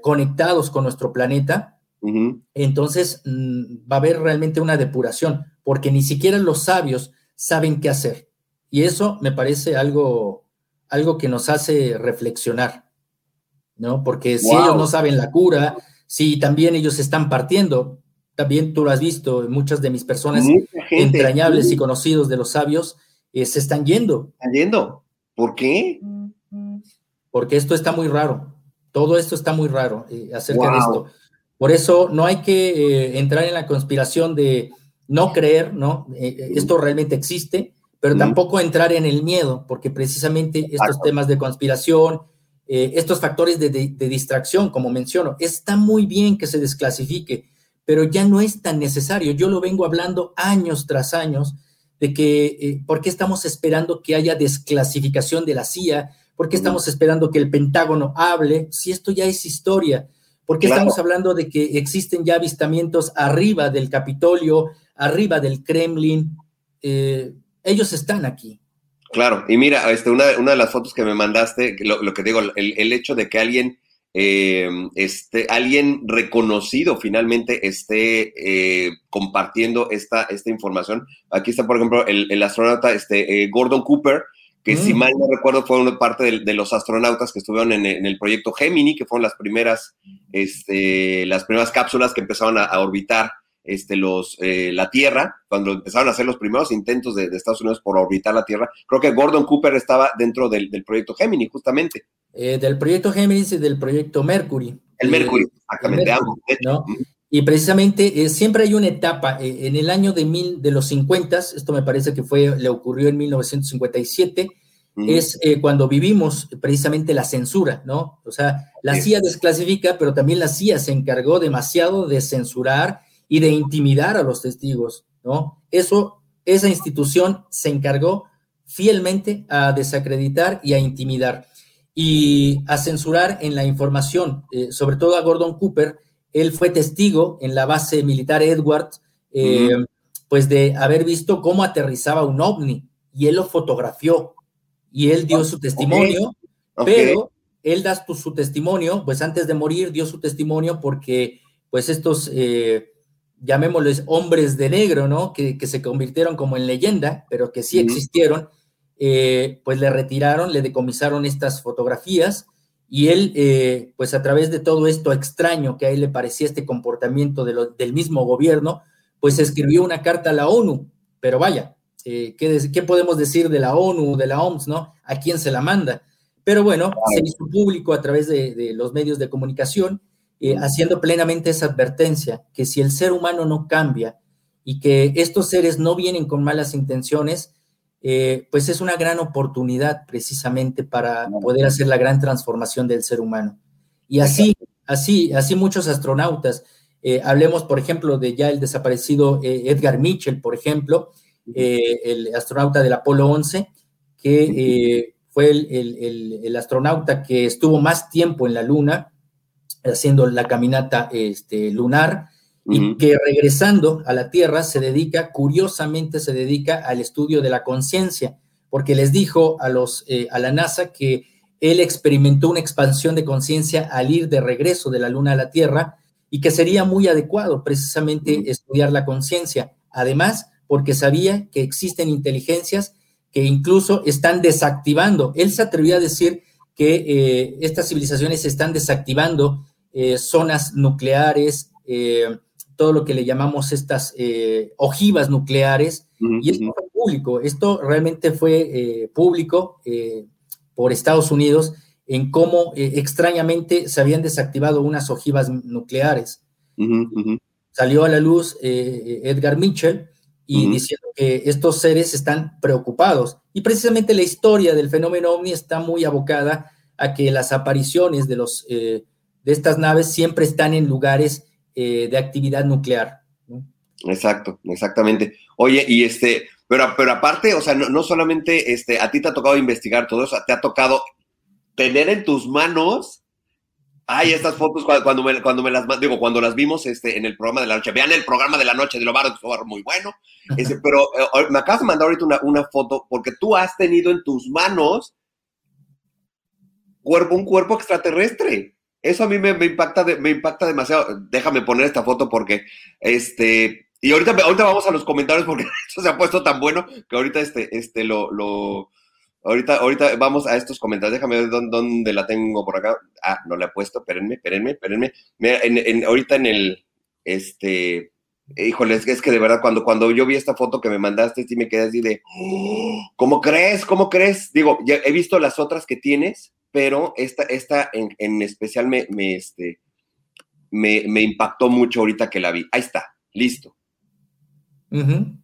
conectados con nuestro planeta, entonces mm, va a haber realmente una depuración porque ni siquiera los sabios saben qué hacer. Y eso me parece algo, algo que nos hace reflexionar, ¿no? Porque si ellos no saben la cura, si también ellos están partiendo, también tú lo has visto, muchas de mis personas entrañables y conocidos de los sabios eh, se están yendo. Están yendo. ¿Por qué? Porque esto está muy raro. Todo esto está muy raro eh, acerca de esto. Por eso no hay que eh, entrar en la conspiración de no creer, ¿no? Eh, eh, esto realmente existe, pero tampoco entrar en el miedo, porque precisamente estos temas de conspiración, estos factores de, distracción, como menciono, está muy bien que se desclasifique, pero ya no es tan necesario. Yo lo vengo hablando años tras años de que, ¿por qué estamos esperando que haya desclasificación de la CIA? ¿Por qué estamos esperando que el Pentágono hable? Si esto ya es historia. ¿Por qué estamos hablando de que existen ya avistamientos arriba del Capitolio, arriba del Kremlin. Eh, ellos están aquí. Claro, y mira, este, una, de las fotos que me mandaste, lo, que digo, el, hecho de que alguien, eh, este, alguien reconocido finalmente esté eh, compartiendo esta, esta información. Aquí está, por ejemplo, el, astronauta este, Gordon Cooper, que si mal no recuerdo fueron parte de, de los astronautas que estuvieron en, en, el proyecto Gemini, que fueron las primeras, este, las primeras cápsulas que empezaron a, a orbitar este, los, eh, la Tierra, cuando empezaron a hacer los primeros intentos de, de, Estados Unidos por orbitar la Tierra. Creo que Gordon Cooper estaba dentro del, del proyecto Gemini, justamente. Eh, del proyecto Gemini y del proyecto Mercury. El Mercury, exactamente, el Mercury, ¿no? Y precisamente eh, siempre hay una etapa, eh, en el año de, mil, de los 50, esto me parece que fue, le ocurrió en 1957, mm. es eh, cuando vivimos precisamente la censura, ¿no? O sea, la. CIA desclasifica, pero también la CIA se encargó demasiado de censurar y de intimidar a los testigos, ¿no? Eso, esa institución se encargó fielmente a desacreditar y a intimidar y a censurar en la información, eh, sobre todo a Gordon Cooper, él fue testigo en la base militar Edward, eh, uh -huh. pues de haber visto cómo aterrizaba un ovni y él lo fotografió y él dio su testimonio, okay. Okay. pero él da su, su, testimonio, pues antes de morir dio su testimonio porque pues estos, eh, llamémosles hombres de negro, ¿no? Que, que, se convirtieron como en leyenda, pero que sí uh -huh. existieron, eh, pues le retiraron, le decomisaron estas fotografías y él, eh, pues a través de todo esto extraño que a él le parecía este comportamiento de lo, del mismo gobierno, pues escribió una carta a la ONU, pero vaya, eh, ¿qué, ¿qué, podemos decir de la ONU, de la OMS, no? ¿A quién se la manda? Pero bueno, se hizo público a través de, de los medios de comunicación, eh, haciendo plenamente esa advertencia, que si el ser humano no cambia y que estos seres no vienen con malas intenciones, eh, pues es una gran oportunidad precisamente para poder hacer la gran transformación del ser humano. Y así, así, así muchos astronautas, eh, hablemos por ejemplo de ya el desaparecido Edgar Mitchell, por ejemplo, el astronauta del Apolo 11, que fue el, el, el, astronauta que estuvo más tiempo en la Luna, haciendo la caminata este, lunar, y que regresando a la Tierra se dedica, curiosamente se dedica al estudio de la conciencia, porque les dijo a, los, eh, a la NASA que él experimentó una expansión de conciencia al ir de regreso de la Luna a la Tierra y que sería muy adecuado precisamente uh -huh. estudiar la conciencia. Además, porque sabía que existen inteligencias que incluso están desactivando. Él se atrevió a decir que eh, estas civilizaciones están desactivando eh, zonas nucleares, eh, todo lo que le llamamos estas eh, ojivas nucleares, uh -huh. y esto fue público, esto realmente fue público por Estados Unidos en cómo extrañamente se habían desactivado unas ojivas nucleares. Uh -huh. Salió a la luz Edgar Mitchell y diciendo que estos seres están preocupados. Y precisamente la historia del fenómeno ovni está muy abocada a que las apariciones de, los, eh, de estas naves siempre están en lugares eh, de actividad nuclear. Exacto, exactamente. Oye, y este, pero, pero aparte, o sea, no, no, solamente este, a ti te ha tocado investigar todo eso, te ha tocado tener en tus manos, ay, estas fotos cuando me, cuando me las, digo, cuando las vimos este, en el programa de la noche, vean el programa de la noche de Lombardo, que muy bueno, este, pero eh, me acabas de mandar ahorita una, una foto porque tú has tenido en tus manos cuerpo, un cuerpo extraterrestre. Eso a mí me, impacta, me impacta demasiado. Déjame poner esta foto porque, este, y ahorita, ahorita vamos a los comentarios porque [laughs] esto se ha puesto tan bueno que ahorita este, este, lo, lo, ahorita, ahorita vamos a estos comentarios. Déjame ver dónde, dónde la tengo por acá. Ah, no la he puesto, espérenme, espérenme, espérenme. Mira, en, en, ahorita en el, este, híjoles, es que de verdad cuando, cuando yo vi esta foto que me mandaste, sí me quedé así de, ¿cómo crees? ¿Cómo crees? Digo, ya he visto las otras que tienes, pero esta, esta en, en especial me, me, este, me, me, impactó mucho ahorita que la vi. Ahí está, listo. Uh -huh.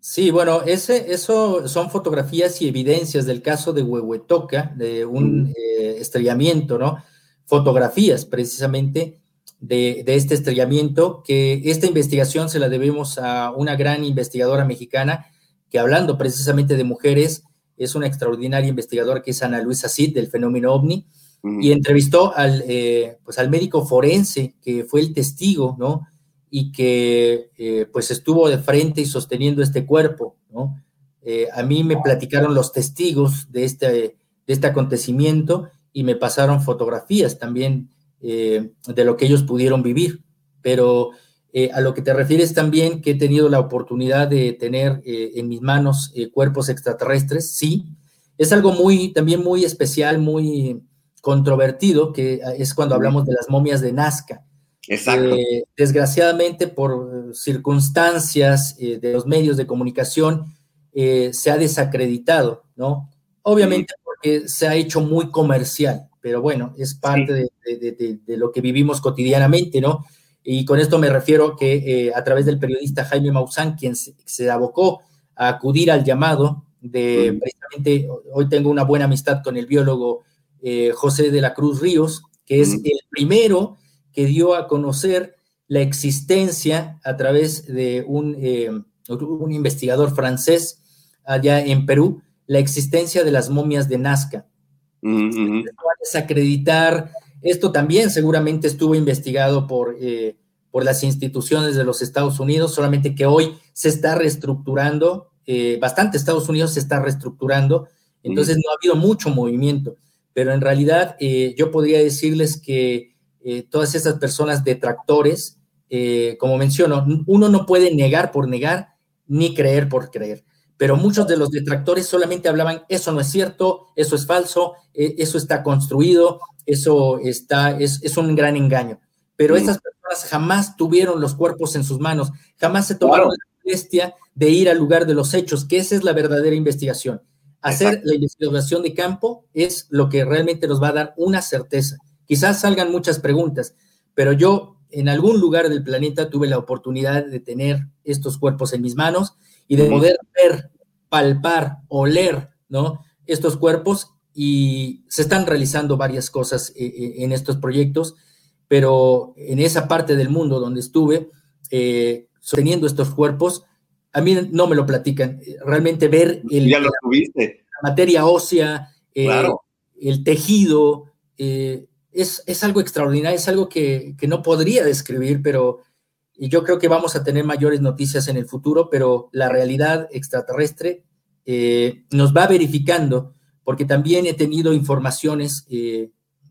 Sí, bueno, ese, eso son fotografías y evidencias del caso de Huehuetoca, de un uh -huh. eh, estrellamiento, ¿no? Fotografías precisamente de, de, este estrellamiento, que esta investigación se la debemos a una gran investigadora mexicana que hablando precisamente de mujeres, es una extraordinaria investigadora que es Ana Luisa Cid del fenómeno ovni, uh -huh. y entrevistó al, eh, pues al médico forense que fue el testigo, ¿no? Y que eh, pues estuvo de frente y sosteniendo este cuerpo, ¿no? Eh, a mí me platicaron los testigos de este, de este acontecimiento y me pasaron fotografías también de lo que ellos pudieron vivir, pero eh, a lo que te refieres también, que he tenido la oportunidad de tener eh, en mis manos eh, cuerpos extraterrestres, sí, es algo muy, también muy especial, muy controvertido, que es cuando hablamos de las momias de Nazca. Exacto. Desgraciadamente, por circunstancias de los medios de comunicación, se ha desacreditado, ¿no? Obviamente porque se ha hecho muy comercial, pero bueno, es parte sí. de, de, de, lo que vivimos cotidianamente, ¿no? Y con esto me refiero que a través del periodista Jaime Maussan, quien se, se abocó a acudir al llamado de, precisamente, hoy tengo una buena amistad con el biólogo José de la Cruz Ríos, que es el primero que dio a conocer la existencia a través de un, eh, un, investigador francés allá en Perú, la existencia de las momias de Nazca. Desacreditar, esto también seguramente estuvo investigado por, eh, por las instituciones de los Estados Unidos, solamente que hoy se está reestructurando, eh, bastante Estados Unidos se está reestructurando, entonces no ha habido mucho movimiento, pero en realidad eh, yo podría decirles que todas esas personas detractores, como menciono, uno no puede negar por negar ni creer por creer, pero muchos de los detractores solamente hablaban, eso no es cierto, eso es falso, eh, eso está construido, eso está, es, es un gran engaño. Pero sí. esas personas jamás tuvieron los cuerpos en sus manos, jamás se tomaron claro. la bestia de ir al lugar de los hechos, que esa es la verdadera investigación. Hacer Exacto. la investigación de campo es lo que realmente nos va a dar una certeza. Quizás salgan muchas preguntas, pero yo en algún lugar del planeta tuve la oportunidad de tener estos cuerpos en mis manos y de poder ver, palpar, oler, ¿no? Estos cuerpos y se están realizando varias cosas eh, en estos proyectos, pero en esa parte del mundo donde estuve eh, sosteniendo estos cuerpos, a mí no me lo platican. Realmente ver el, ya lo tuviste. la materia ósea, eh, claro. el tejido, eh, es, es, algo extraordinario, es algo que, que, no podría describir, pero yo creo que vamos a tener mayores noticias en el futuro, pero la realidad extraterrestre eh, nos va verificando, porque también he tenido informaciones eh,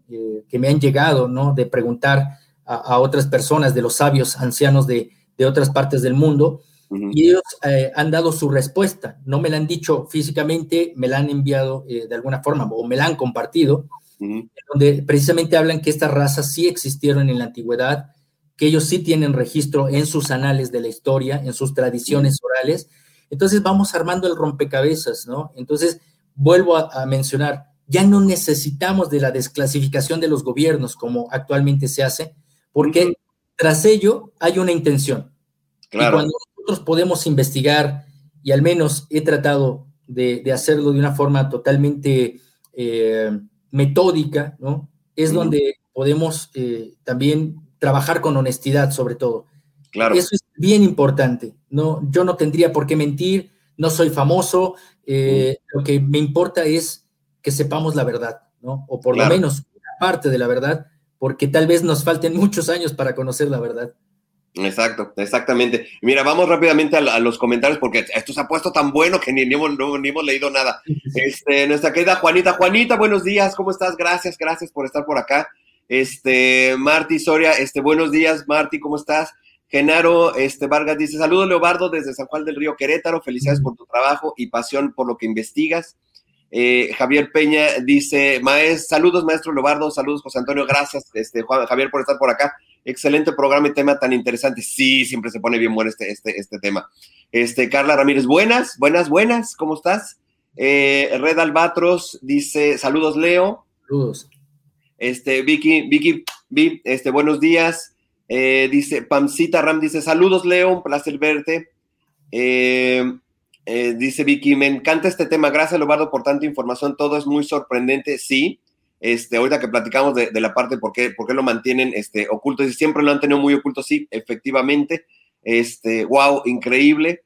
eh, que me han llegado, ¿no? De preguntar a, a, otras personas, de los sabios ancianos de, de otras partes del mundo, uh -huh. y ellos eh, han dado su respuesta. No me la han dicho físicamente, me la han enviado eh, de alguna forma o me la han compartido uh -huh. donde precisamente hablan que estas razas sí existieron en la antigüedad, que ellos sí tienen registro en sus anales de la historia, en sus tradiciones orales. Entonces vamos armando el rompecabezas, ¿no? Entonces vuelvo a, a, mencionar, ya no necesitamos de la desclasificación de los gobiernos como actualmente se hace, porque tras ello hay una intención. Claro. Y cuando nosotros podemos investigar, y al menos he tratado de, de hacerlo de una forma totalmente... Eh, metódica, ¿no? Es uh -huh. donde podemos eh, también trabajar con honestidad, sobre todo. Claro. Eso es bien importante. No, yo no tendría por qué mentir, no soy famoso. Eh, -huh. Lo que me importa es que sepamos la verdad, ¿no? O por claro. lo menos una parte de la verdad, porque tal vez nos falten muchos años para conocer la verdad. Exacto, exactamente. Mira, vamos rápidamente a, a, los comentarios porque esto se ha puesto tan bueno que ni, ni, hemos, no, ni hemos, leído nada. Este, nuestra querida Juanita, Juanita, buenos días, ¿cómo estás? Gracias, gracias por estar por acá. Este, Marty Soria, este, buenos días, Marty, ¿cómo estás? Genaro este, Vargas dice, saludos Leobardo desde San Juan del Río Querétaro, felicidades por tu trabajo y pasión por lo que investigas. Eh, Javier Peña dice, Maes, saludos maestro Leobardo, saludos José Antonio, gracias este, Juan, Javier por estar por acá. Excelente programa y tema tan interesante. Sí, siempre se pone bien bueno este, este, este tema. Este, Carla Ramírez, buenas, buenas, buenas, ¿cómo estás? Eh, Red Albatros dice, saludos Leo. Saludos. Este, Vicky, Vicky, Vi, este, buenos días. Eh, dice, Pamcita Ram dice, saludos Leo, un placer verte. Eh, eh, dice Vicky, me encanta este tema, gracias Lobardo por tanta información, todo es muy sorprendente, sí. Este, ahorita que platicamos de, de la parte por qué, por qué lo mantienen este, oculto, y siempre lo han tenido muy oculto, sí, efectivamente. Este, wow, increíble.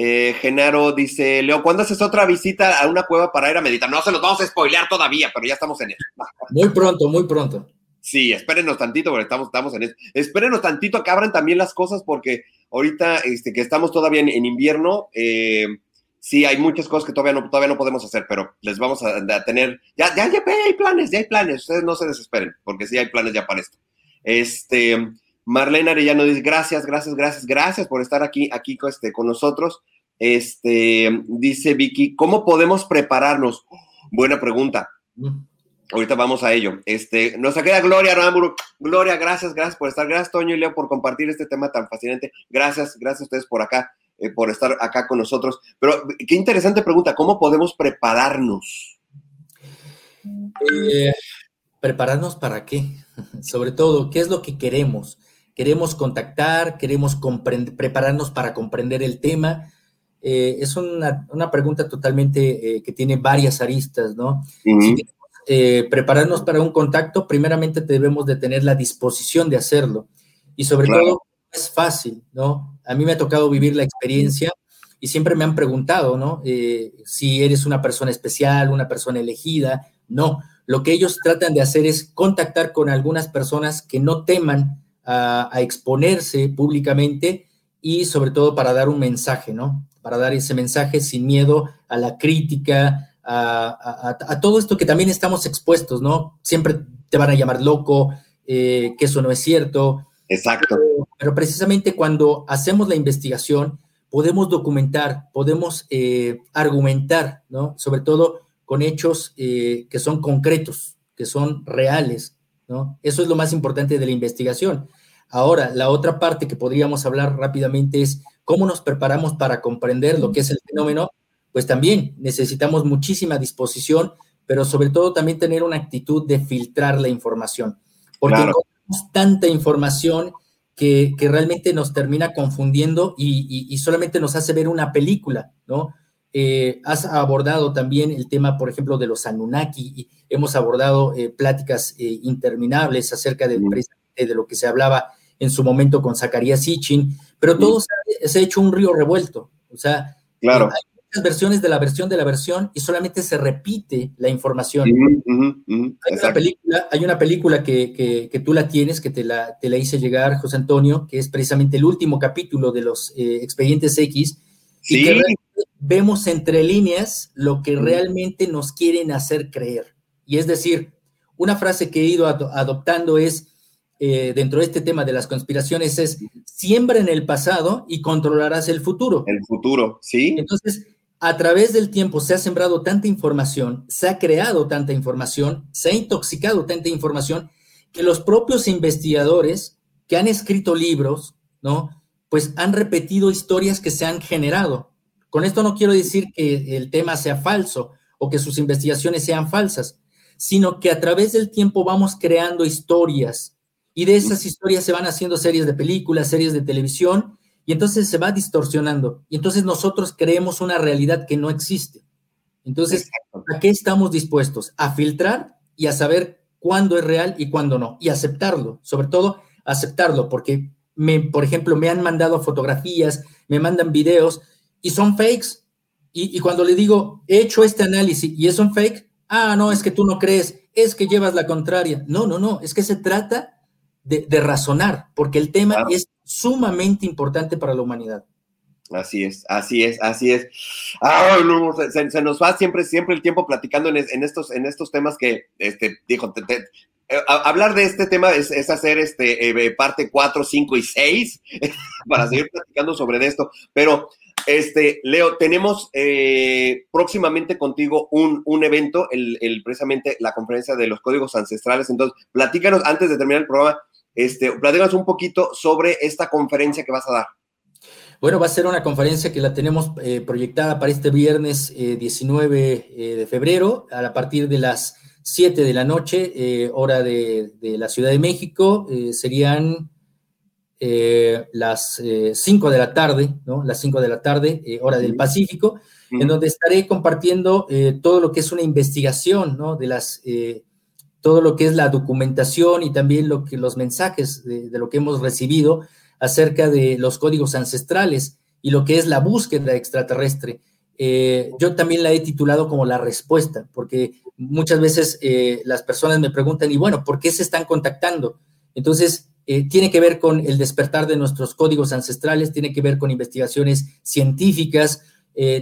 Eh, Genaro dice, Leo, ¿cuándo haces otra visita a una cueva para ir a meditar? No se los vamos a spoilear todavía, pero ya estamos en eso. [laughs] Muy pronto, muy pronto. Sí, espérenos tantito, porque estamos, estamos en eso. Espérenos tantito que abran también las cosas, porque ahorita este, que estamos todavía en, en invierno, eh, sí, hay muchas cosas que todavía no, todavía no podemos hacer, pero les vamos a, a tener, ya, ya, ya hay planes, ya hay planes, ustedes no se desesperen, porque sí hay planes ya para esto. Este, Marlene Arellano dice, gracias, gracias, gracias, gracias por estar aquí, aquí este, con nosotros. Este, dice Vicky, ¿cómo podemos prepararnos? Buena pregunta. Ahorita vamos a ello. Este, nuestra querida Gloria Aramburu. Gloria, gracias, gracias por estar. Gracias, Toño y Leo, por compartir este tema tan fascinante. Gracias, gracias a ustedes por acá, eh, por estar acá con nosotros. Pero qué interesante pregunta. ¿Cómo podemos prepararnos? Eh, ¿Prepararnos para qué? [laughs] Sobre todo, ¿qué es lo que queremos? ¿Queremos contactar? ¿Queremos prepararnos para comprender el tema? Eh, es una, una, pregunta totalmente eh, que tiene varias aristas, ¿no? Si queremos eh, prepararnos para un contacto, primeramente debemos de tener la disposición de hacerlo. Y sobre claro. todo, es fácil, ¿no? A mí me ha tocado vivir la experiencia y siempre me han preguntado, ¿no? si eres una persona especial, una persona elegida. No, lo que ellos tratan de hacer es contactar con algunas personas que no teman a, a exponerse públicamente y sobre todo para dar un mensaje, ¿no? para dar ese mensaje sin miedo a la crítica, a, a, a, todo esto que también estamos expuestos, ¿no? Siempre te van a llamar loco, eh, que eso no es cierto. Exacto. Pero, pero, precisamente cuando hacemos la investigación, podemos documentar, podemos eh, argumentar, ¿no? Sobre todo con hechos eh, que son concretos, que son reales, ¿no? Eso es lo más importante de la investigación. Ahora, la otra parte que podríamos hablar rápidamente es ¿Cómo nos preparamos para comprender lo que es el fenómeno? Pues también necesitamos muchísima disposición, pero sobre todo también tener una actitud de filtrar la información, porque claro. encontramos tanta información que, que, realmente nos termina confundiendo y, y, y, solamente nos hace ver una película, ¿no? Eh, has abordado también el tema, por ejemplo, de los Anunnaki, y hemos abordado eh, pláticas eh, interminables acerca de, de lo que se hablaba en su momento con Zacarías Sitchin, pero todo se ha, se ha, hecho un río revuelto. O sea, claro. hay muchas versiones de la versión de la versión y solamente se repite la información. Uh -huh, uh -huh. Hay, una película, hay una película que, que, que, tú la tienes, que te la, te la hice llegar, José Antonio, que es precisamente el último capítulo de los eh, expedientes X. Sí. Y que vemos entre líneas lo que realmente nos quieren hacer creer. Y es decir, una frase que he ido ad adoptando es, eh, dentro de este tema de las conspiraciones es siembra en el pasado y controlarás el futuro. El futuro, sí. Entonces, a través del tiempo se ha sembrado tanta información, se ha creado tanta información, se ha intoxicado tanta información que los propios investigadores que han escrito libros, ¿no? Pues han repetido historias que se han generado. Con esto no quiero decir que el tema sea falso o que sus investigaciones sean falsas, sino que a través del tiempo vamos creando historias, y de esas historias se van haciendo series de películas, series de televisión, y entonces se va distorsionando. Y entonces nosotros creemos una realidad que no existe. Entonces, ¿a qué estamos dispuestos? A filtrar y a saber cuándo es real y cuándo no. Y aceptarlo, sobre todo aceptarlo, porque, me, por ejemplo, me han mandado fotografías, me mandan videos y son fakes. Y, y cuando le digo, he hecho este análisis y es un fake, ah, no, es que tú no crees, es que llevas la contraria. No, no, no, es que se trata de, de razonar, porque el tema claro. es sumamente importante para la humanidad. Así es, así es, así es. Ah, no, se, se, nos va siempre, siempre el tiempo platicando en, en estos, en estos temas que, este, dijo, te, te, eh, hablar de este tema es, es hacer este eh, parte 4, 5 y 6 [laughs] para seguir platicando sobre esto. Pero, este, Leo, tenemos eh, próximamente contigo un, un evento, el, el, precisamente la conferencia de los códigos ancestrales. Entonces, platícanos antes de terminar el programa, este, platícanos un poquito sobre esta conferencia que vas a dar. Bueno, va a ser una conferencia que la tenemos eh, proyectada para este viernes eh, 19 eh, de febrero, a partir de las 7 de la noche, eh, hora de, de, la Ciudad de México. serían las 5 de la tarde, ¿no? Las 5 de la tarde, hora del Pacífico, uh -huh. en donde estaré compartiendo todo lo que es una investigación, ¿no? De las todo lo que es la documentación y también lo que, los mensajes de, lo que hemos recibido acerca de los códigos ancestrales y lo que es la búsqueda extraterrestre. Eh, yo también la he titulado como la respuesta, porque muchas veces eh, las personas me preguntan, y bueno, ¿por qué se están contactando? Entonces, eh, tiene que ver con el despertar de nuestros códigos ancestrales, tiene que ver con investigaciones científicas,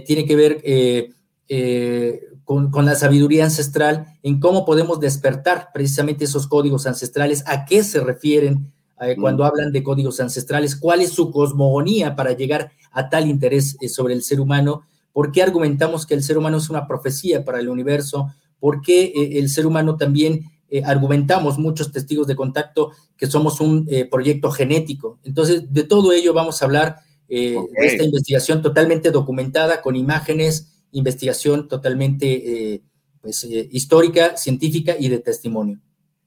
tiene que ver eh, con, con, la sabiduría ancestral en cómo podemos despertar precisamente esos códigos ancestrales, a qué se refieren eh, cuando mm. hablan de códigos ancestrales, cuál es su cosmogonía para llegar a tal interés eh, sobre el ser humano, por qué argumentamos que el ser humano es una profecía para el universo, por qué el ser humano también eh, argumentamos muchos testigos de contacto que somos un eh, proyecto genético. Entonces, de todo ello vamos a hablar de esta investigación totalmente documentada con imágenes, investigación totalmente pues, histórica, científica y de testimonio.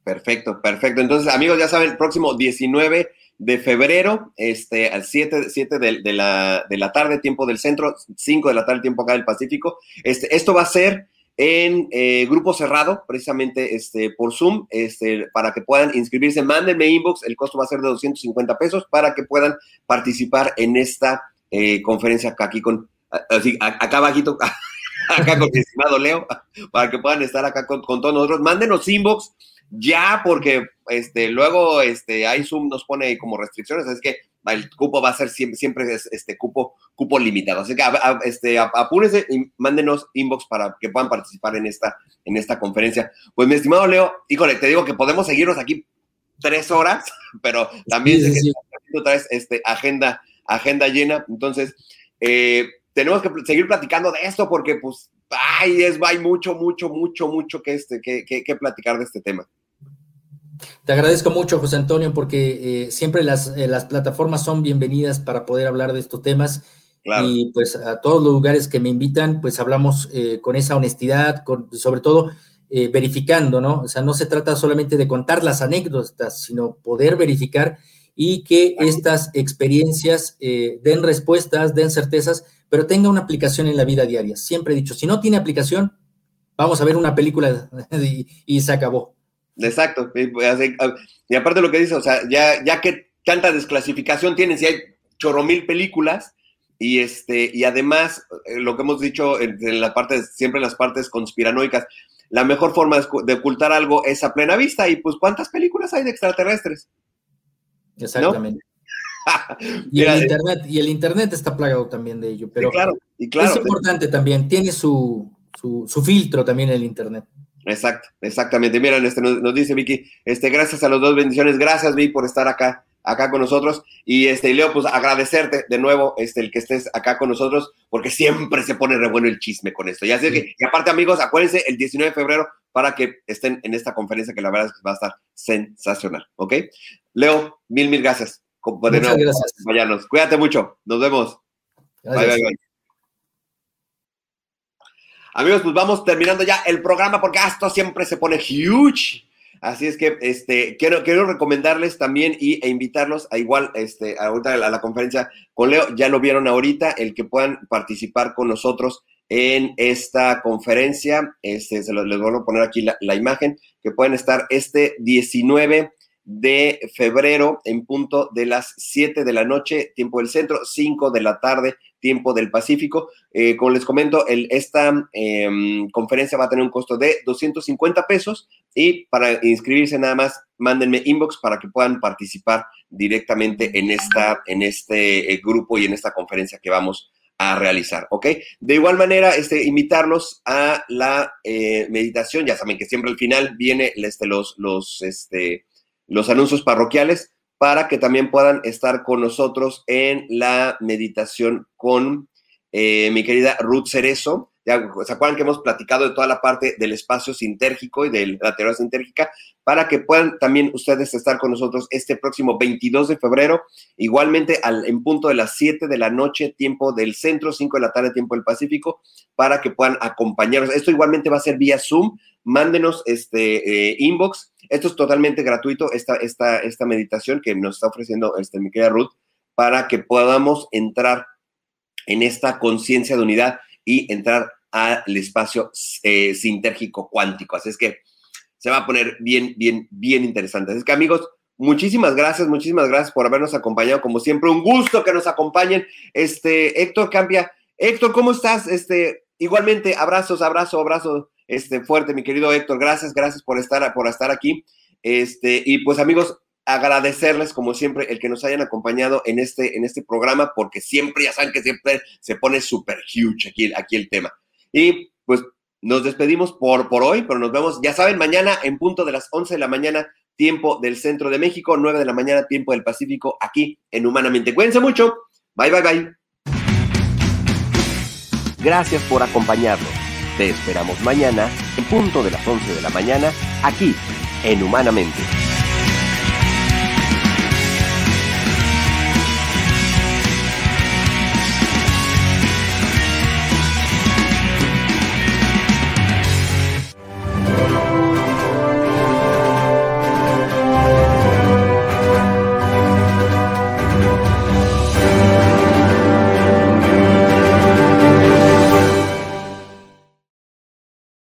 Perfecto, perfecto. Entonces, amigos, ya saben, próximo 19 de febrero, este, al 7, 7 de, la, de la tarde, tiempo del centro, 5 de la tarde, tiempo acá del Pacífico. Este, esto va a ser en eh, grupo cerrado, precisamente este, por Zoom, este, para que puedan inscribirse. Mándenme inbox, el costo va a ser de 250 pesos para que puedan participar en esta eh, conferencia aquí con, así, acá abajito, [laughs] acá con mi estimado Leo, para que puedan estar acá con, con todos nosotros. Mándenos inbox ya, porque este, luego este, hay Zoom nos pone como restricciones, es que el cupo va a ser siempre, siempre este cupo, cupo limitado. Así que este, apúrense y mándenos inbox para que puedan participar en esta, en esta conferencia. Pues mi estimado Leo, híjole, te digo que podemos seguirnos aquí tres horas, [laughs] pero también sí, este, agenda, agenda llena. Entonces, eh, tenemos que seguir platicando de esto porque, pues, ay, es, hay mucho, mucho, mucho, mucho que, este, que, que platicar de este tema. Te agradezco mucho, José Antonio, porque eh, siempre las, eh, las, plataformas son bienvenidas para poder hablar de estos temas. Y pues a todos los lugares que me invitan, pues hablamos eh, con esa honestidad, con, sobre todo verificando, ¿no? O sea, no se trata solamente de contar las anécdotas, sino poder verificar y que estas experiencias den respuestas, den certezas, pero tenga una aplicación en la vida diaria. Siempre he dicho, si no tiene aplicación, vamos a ver una película [laughs] y se acabó. Exacto. Y aparte de lo que dice, o sea, ya, ya que tanta desclasificación tienen, si hay chorro mil películas, y este, y además, eh, lo que hemos dicho en, la parte, siempre en las partes conspiranoicas, la mejor forma de ocultar algo es a plena vista, y pues ¿cuántas películas hay de extraterrestres? Exactamente. Y, el internet, y el internet está plagado también de ello, pero claro, y claro, es importante también, tiene su, su, su filtro también el internet. Exacto, exactamente. Miren, este nos, dice Vicky, este, gracias a los dos bendiciones, gracias Vicky por estar acá, acá con nosotros. Y este, Leo, pues agradecerte de nuevo, este, el que estés acá con nosotros, porque siempre se pone re bueno el chisme con esto. Y así que, y aparte, amigos, acuérdense el 19 de febrero para que estén en esta conferencia que la verdad es que va a estar sensacional, ¿ok? Leo, mil, mil gracias. Nuevo, gracias. Cuídate mucho. Nos vemos. Bye, bye, bye. Amigos, pues vamos terminando ya el programa porque esto siempre se pone huge. Así es que este, quiero, quiero recomendarles también y, e invitarlos a igual este, ahorita a la conferencia con Leo. Ya lo vieron ahorita, el que puedan participar con nosotros en esta conferencia. Este, se los, les voy a poner aquí la, la imagen, que pueden estar este 19 de febrero en punto de las 7 de la noche, tiempo del centro, 5 de la tarde, tiempo del Pacífico. Eh, como les comento, esta em, conferencia va a tener un costo de 250 pesos y para inscribirse nada más, mándenme inbox para que puedan participar directamente en, esta, en este eh, grupo y en esta conferencia que vamos a realizar, ¿ok? De igual manera, este, invitarlos a la eh, meditación, ya saben que siempre al final viene este, los, los, este, los anuncios parroquiales para que también puedan estar con nosotros en la meditación con eh, mi querida Ruth Cerezo. ¿Se acuerdan que hemos platicado de toda la parte del espacio sintérgico y de la teoría sintérgica? Para que puedan también ustedes estar con nosotros este próximo 22 de febrero, igualmente al, en punto de las 7 de la noche, tiempo del centro, 5 de la tarde, tiempo del Pacífico, para que puedan acompañarnos. Esto igualmente va a ser vía Zoom. Mándenos este eh, inbox esto es totalmente gratuito, esta, esta, esta meditación que nos está ofreciendo este, mi querida Ruth, para que podamos entrar en esta conciencia de unidad y entrar al espacio eh, sintérgico cuántico. Así es que se va a poner bien, bien, bien interesante. Así es que amigos, muchísimas gracias, muchísimas gracias por habernos acompañado. Como siempre, un gusto que nos acompañen. Este, Héctor Cambia. Héctor, ¿cómo estás? Este, igualmente, abrazos, abrazo, abrazo este, fuerte, mi querido Héctor. Gracias, gracias por estar, por estar aquí. Este, y pues amigos, agradecerles como siempre el que nos hayan acompañado en este, en este programa, porque siempre, ya saben que siempre se pone súper huge aquí, aquí el tema. Y pues nos despedimos por, por hoy, pero nos vemos, ya saben, mañana en punto de las 11 de la mañana, tiempo del centro de México, 9 de la mañana, tiempo del Pacífico, aquí en Humanamente. Cuídense mucho. Bye, bye, bye. Gracias por acompañarnos. Te esperamos mañana en punto de las 11 de la mañana aquí en Humanamente.